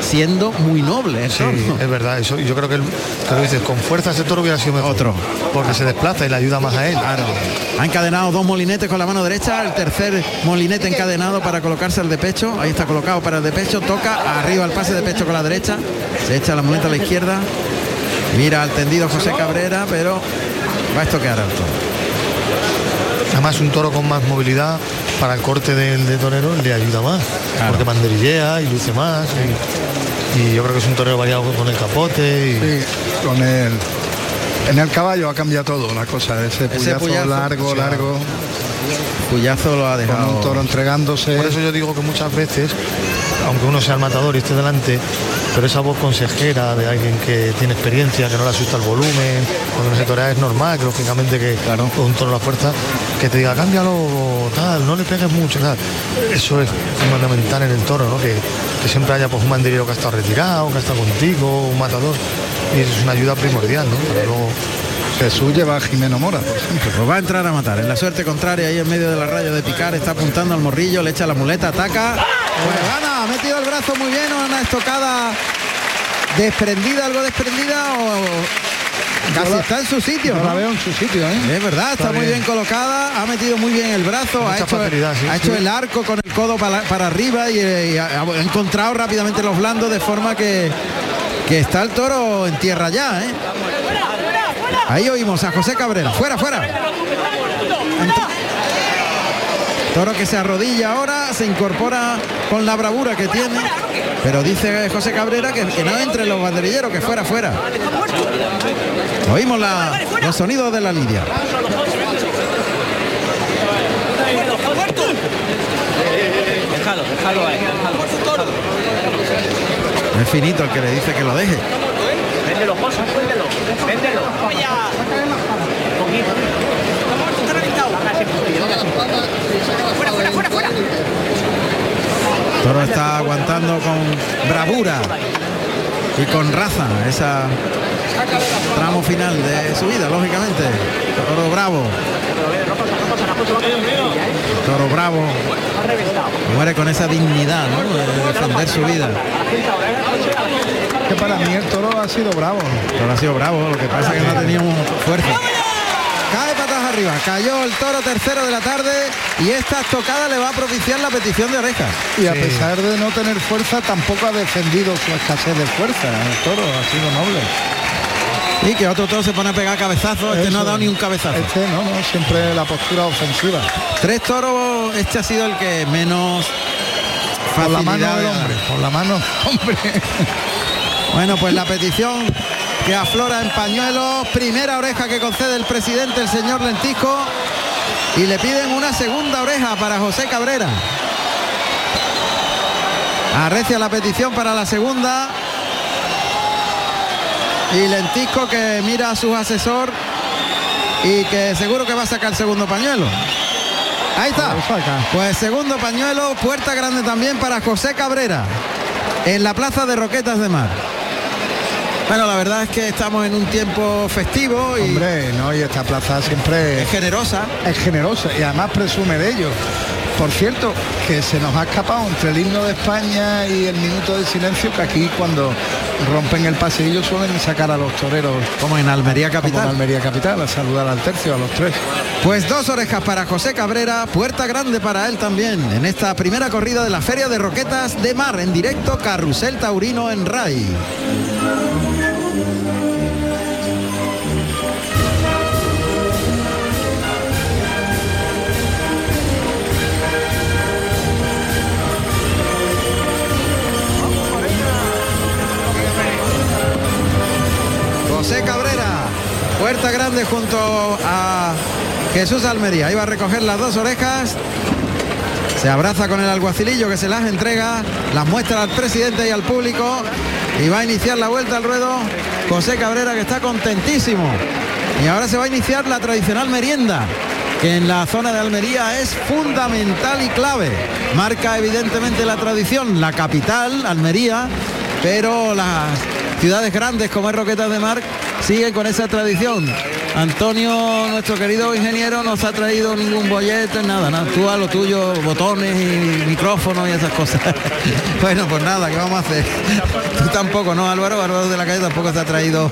siendo muy noble. Sí, es verdad, eso, yo creo que, el, que lo dices, con fuerza ese toro hubiera sido mejor. Otro. Porque se desplaza y le ayuda más a él. Claro. Ha encadenado dos molinetes con la mano derecha, el tercer molinete encadenado para colocarse el de pecho, ahí está colocado para el de pecho, toca arriba el pase de pecho con la derecha, se echa la muleta a la izquierda, mira al tendido José Cabrera, pero va a estoquear al toro. Además un toro con más movilidad para el corte del de torero le ayuda más, porque banderillea y luce más. Y, y yo creo que es un torero variado con el capote. Y... Sí, con el en el caballo ha cambiado todo la cosa, ese puyazo, puyazo, largo, largo, Puyazo lo ha con dejado. un toro entregándose. Por eso yo digo que muchas veces, aunque uno sea el matador y esté delante, pero esa voz consejera de alguien que tiene experiencia, que no le asusta el volumen, cuando se torea es normal, que lógicamente que claro. un toro a la fuerza, que te diga cámbialo, tal, no le pegues mucho, tal. Eso es fundamental en el toro, ¿no? Que, que siempre haya pues, un banderillero que ha estado retirado, que ha estado contigo, un matador. Y eso es una ayuda primordial, ¿no? Para luego Jesús lleva a Jimeno Mora, por ejemplo. Pues va a entrar a matar. En la suerte contraria, ahí en medio de la raya de picar, está apuntando al morrillo, le echa la muleta, ataca. Pues gana, ha metido el brazo muy bien, una estocada desprendida, algo desprendida o casi la- está en su sitio. ¿no? la veo en su sitio, ¿eh? Es verdad, está, Está muy bien. bien colocada, ha metido muy bien el brazo, ha hecho, facilidad, sí, ha sí. hecho el arco con el codo para, para arriba y, eh, y ha, ha encontrado rápidamente los blandos de forma que, que está el toro en tierra ya. ¿eh? Ahí oímos a José Cabrera, fuera, fuera. Toro que se arrodilla ahora, se incorpora con la bravura que tiene, pero dice José Cabrera que, que no entre los banderilleros, que fuera, fuera. Oímos la- los sonidos de la lidia. Déjalo, déjalo ahí. Es finito el que le dice que lo deje. Véndelo, José, véndelo. Véndelo. Fuera, fuera, fuera, fuera. Toro está aguantando con bravura y con raza esa tramo final de su vida, lógicamente. Toro bravo. Toro bravo. Muere con esa dignidad, ¿no? De defender su vida. Que para mí el toro ha sido bravo. Toro ha sido bravo, lo que pasa es que no teníamos fuerza. Arriba, cayó el toro tercero de la tarde y esta estocada le va a propiciar la petición de orejas. Y a pesar de no tener fuerza, tampoco ha defendido su escasez de fuerza. El toro ha sido noble. Y que otro toro se pone a pegar cabezazos, este no ha dado ni un cabezazo. Este no, no, siempre la postura ofensiva. Tres toros, este ha sido el que menos Por la mano del hombre, por la mano, hombre. Bueno, pues la petición que aflora en pañuelos, primera oreja que concede el presidente, el señor Lentisco, y le piden una segunda oreja para José Cabrera. Arrecia la petición para la segunda. Y Lentisco que mira a su asesor y que seguro que va a sacar el segundo pañuelo. Ahí está. Pues segundo pañuelo, puerta grande también para José Cabrera en la plaza de Roquetas de Mar. Bueno, la verdad es que estamos en un tiempo festivo y Hombre, no, y esta plaza siempre es generosa. es generosa y además presume de ello. Por cierto, que se nos ha escapado entre el himno de España y el minuto de silencio, que aquí cuando rompen el pasillo suelen sacar a los toreros Como en Almería como en Capital. Almería Capital, a saludar al tercio, a los tres. Pues dos orejas para José Cabrera, puerta grande para él también en esta primera corrida de la Feria de Roquetas de Mar en directo Carrusel Taurino en RAI. José Cabrera, puerta grande junto a Jesús Almería. Iba a recoger las dos orejas. Se abraza con el alguacilillo que se las entrega, las muestra al presidente y al público y va a iniciar la vuelta al ruedo José Cabrera que está contentísimo. Y ahora se va a iniciar la tradicional merienda que en la zona de Almería es fundamental y clave. Marca evidentemente la tradición, la capital, Almería, pero las ciudades grandes como es Roquetas de Mar siguen con esa tradición. Antonio, nuestro querido ingeniero, no se ha traído ningún bollete, nada, nada. Tú a lo tuyo, botones y micrófonos y esas cosas. [LAUGHS] bueno, pues nada, ¿qué vamos a hacer? [LAUGHS] Tú tampoco, ¿no, Álvaro? Álvaro de la calle tampoco se ha traído.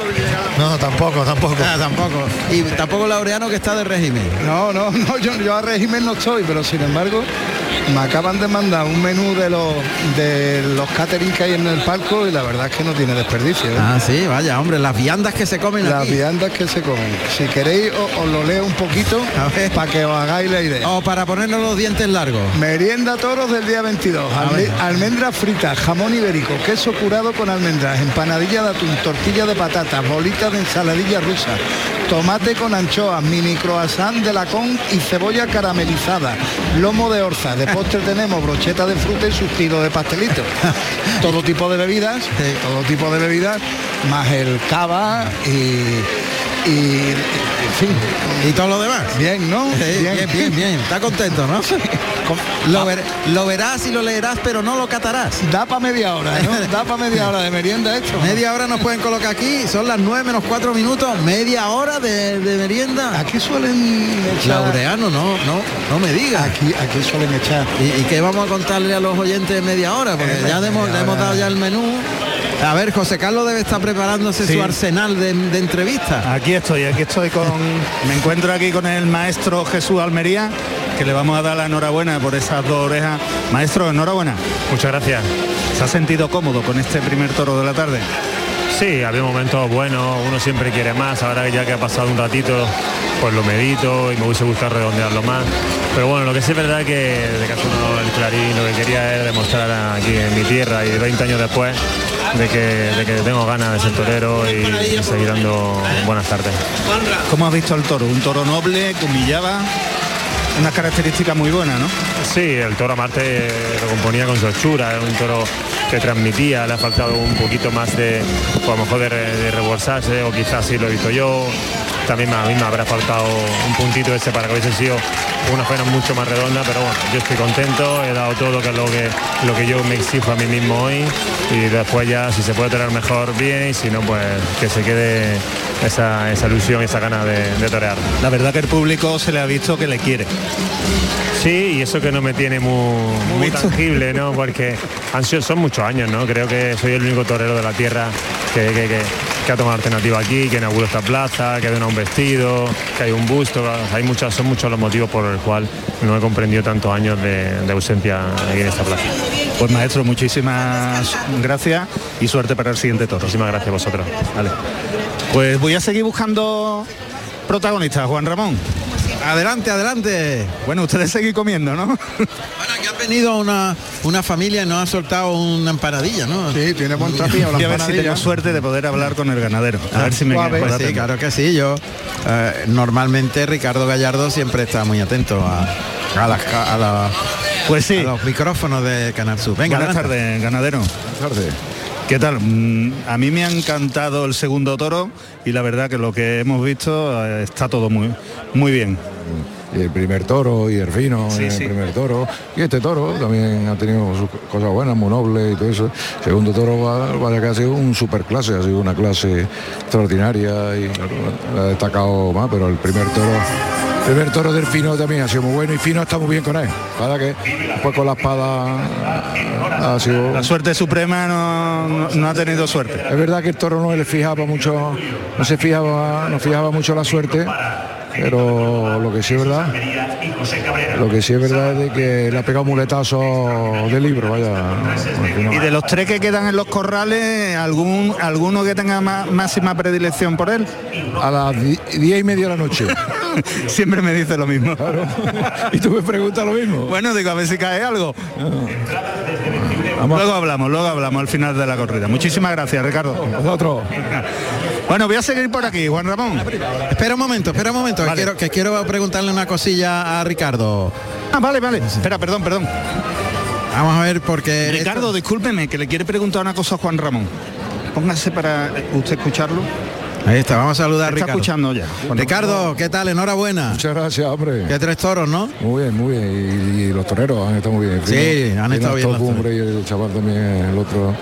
No, tampoco, tampoco. Ah, tampoco. Y tampoco Laureano que está de régimen. No, no, no, yo, yo a régimen no estoy, pero sin embargo me acaban de mandar un menú de los de los catering que hay en el palco y la verdad es que no tiene desperdicio. ¿eh? Ah, sí, vaya, hombre, las viandas que se comen Las aquí. viandas que se comen. Si queréis os, lo leo un poquito para que os hagáis la idea. O para ponernos los dientes largos. Merienda toros del día 22. Alme- almendras fritas, jamón ibérico, queso curado con almendras, empanadilla de atún, tortilla de patatas, bolitas de ensaladilla rusa, tomate con anchoas, mini croissant de lacón y cebolla caramelizada, lomo de orza. De postre tenemos brocheta de fruta y surtido de pastelito. [LAUGHS] todo tipo de bebidas, todo tipo de bebidas, más el cava y, y en fin. Y todo lo demás. Bien, ¿no? Sí, bien, bien, bien. Está contento, ¿no? Lo, ver- lo verás y lo leerás, pero no lo catarás. Da para media hora, ¿no? Da para media hora de merienda esto. Media hora nos pueden colocar aquí, son las 9 menos 4 minutos, media hora de, de merienda. Aquí suelen echar... Laureano, no, no, no me digas. Aquí, aquí suelen echar. ¿Y, y qué vamos a contarle a los oyentes de media hora? Porque ya hemos, le hemos dado ya el menú. A ver, José Carlos debe estar preparándose Sí. su arsenal de, de entrevistas. Aquí estoy, aquí estoy con. Me encuentro aquí con el maestro Jesús Almería, que le vamos a dar la enhorabuena por esas dos orejas. Maestro, enhorabuena. Muchas gracias. ¿Se ha sentido cómodo con este primer toro de la tarde? Sí, había momentos buenos, uno siempre quiere más, ahora ya que ha pasado un ratito, pues lo medito y me hubiese gustado redondearlo más. Pero bueno, lo que sí es verdad que de caso no el Clarín lo que quería es demostrar aquí en mi tierra y 20 años después de que, de que tengo ganas de ser torero y, y seguir dando buenas tardes. ¿Cómo has visto el toro? Un toro noble, que humillaba, unas características muy buenas, ¿no? Sí, el toro Marte lo componía con su hechura, era un toro que transmitía, le ha faltado un poquito más de, pues, a lo mejor de, de rebolsarse, o quizás sí lo he visto yo. También a mí me habrá faltado un puntito ese para que hubiese sido una faena mucho más redonda, pero bueno, yo estoy contento, he dado todo que es lo que, lo que yo me exijo a mí mismo hoy y después ya si se puede tener mejor bien y si no pues que se quede esa, esa ilusión esa gana de, de torear. La verdad que el público se le ha visto que le quiere. Sí, y eso que no me tiene muy, muy tangible, ¿no? [LAUGHS] Porque han sido, son muchos años, ¿no? Creo que soy el único torero de la tierra que, que- que- que ha tomado alternativa aquí, que inauguró esta plaza, que ha donado un vestido, que hay un busto. Hay muchos, son muchos los motivos por el cual no he comprendido tantos años de, de ausencia aquí en esta plaza. Pues maestro, muchísimas gracias y suerte para el siguiente toro. Muchísimas gracias a vosotros. Vale. Pues voy a seguir buscando protagonistas, Juan Ramón. Adelante, adelante. Bueno, ustedes [LAUGHS] seguir comiendo, ¿no? Bueno, aquí ha venido una, una familia y nos ha soltado una empanadilla, ¿no? Sí, tiene buen trapillo la [LAUGHS] a ver si tengo suerte de poder hablar con el ganadero. A Ah, ver si me Pues sí, claro que sí. Yo eh, normalmente Ricardo Gallardo siempre está muy atento a, a las a la- Pues sí. a los micrófonos de Canal Sur. Venga, Buenas tardes, ganadero. Buenas tardes. ¿Qué tal? Mm, A mí me ha encantado el segundo toro y la verdad que lo que hemos visto eh, está todo muy, muy bien. Y el primer toro y el fino Sí, el sí. primer toro y este toro también ha tenido sus cosas buenas muy noble y todo eso segundo toro va- vaya que ha sido un super clase ha sido una clase extraordinaria y la ha destacado más pero el primer toro el primer toro del fino también ha sido muy bueno y fino está muy bien con él para que después con la espada ha sido La suerte suprema no, no- no ha tenido suerte. es verdad que el toro no le fijaba mucho, no se fijaba, no fijaba mucho la suerte, pero lo que sí es verdad, lo que sí es verdad es de que le ha pegado muletazo de libro, vaya. Y de los tres que quedan en los corrales, algún alguno que tenga má- máxima predilección por él. A las di- diez y media de la noche. [LAUGHS] Siempre me dice lo mismo. y tú me preguntas lo mismo. Bueno, digo, a ver si cae algo. Luego hablamos, luego hablamos al final de la corrida. Muchísimas gracias, Ricardo. Nosotros. Bueno, voy a seguir por aquí, Juan Ramón. Espera un momento, espera un momento, que, quiero, que quiero preguntarle una cosilla a Ricardo. Ah, vale, vale. Espera, perdón, perdón. Vamos a ver porque... Ricardo, discúlpeme, que le quiere preguntar una cosa a Juan Ramón. Póngase para usted escucharlo. Ahí está, vamos a saludar a Está Ricardo. escuchando ya. Ricardo, ¿qué tal? Enhorabuena. Muchas gracias, hombre. Que tres toros, ¿no? Muy bien, muy bien. Y, y los toreros han estado muy bien. Sí, han estado bien hombre, y el chaval también, el otro,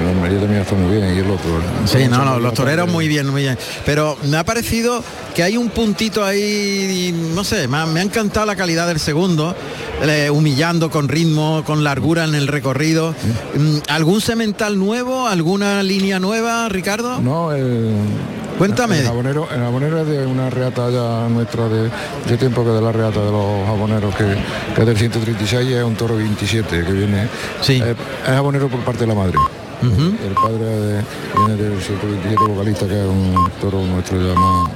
el Almería también está muy bien, y el otro. Sí, no, no, los toreros también. muy bien, muy bien. Pero me ha parecido que hay un puntito ahí, y no sé, me ha, me ha encantado la calidad del segundo, eh, humillando con ritmo, con largura en el recorrido. Mm, ¿Algún semental nuevo, alguna línea nueva, Ricardo? No, el, Cuéntame. El jabonero, el jabonero es de una reata ya nuestra de, de tiempo que de la reata de los jaboneros, que, que es del 136 y es un toro 27 que viene. Sí. Es, es jabonero por parte de la madre. El padre de- viene del 127 vocalista, que es un toro nuestro ya más,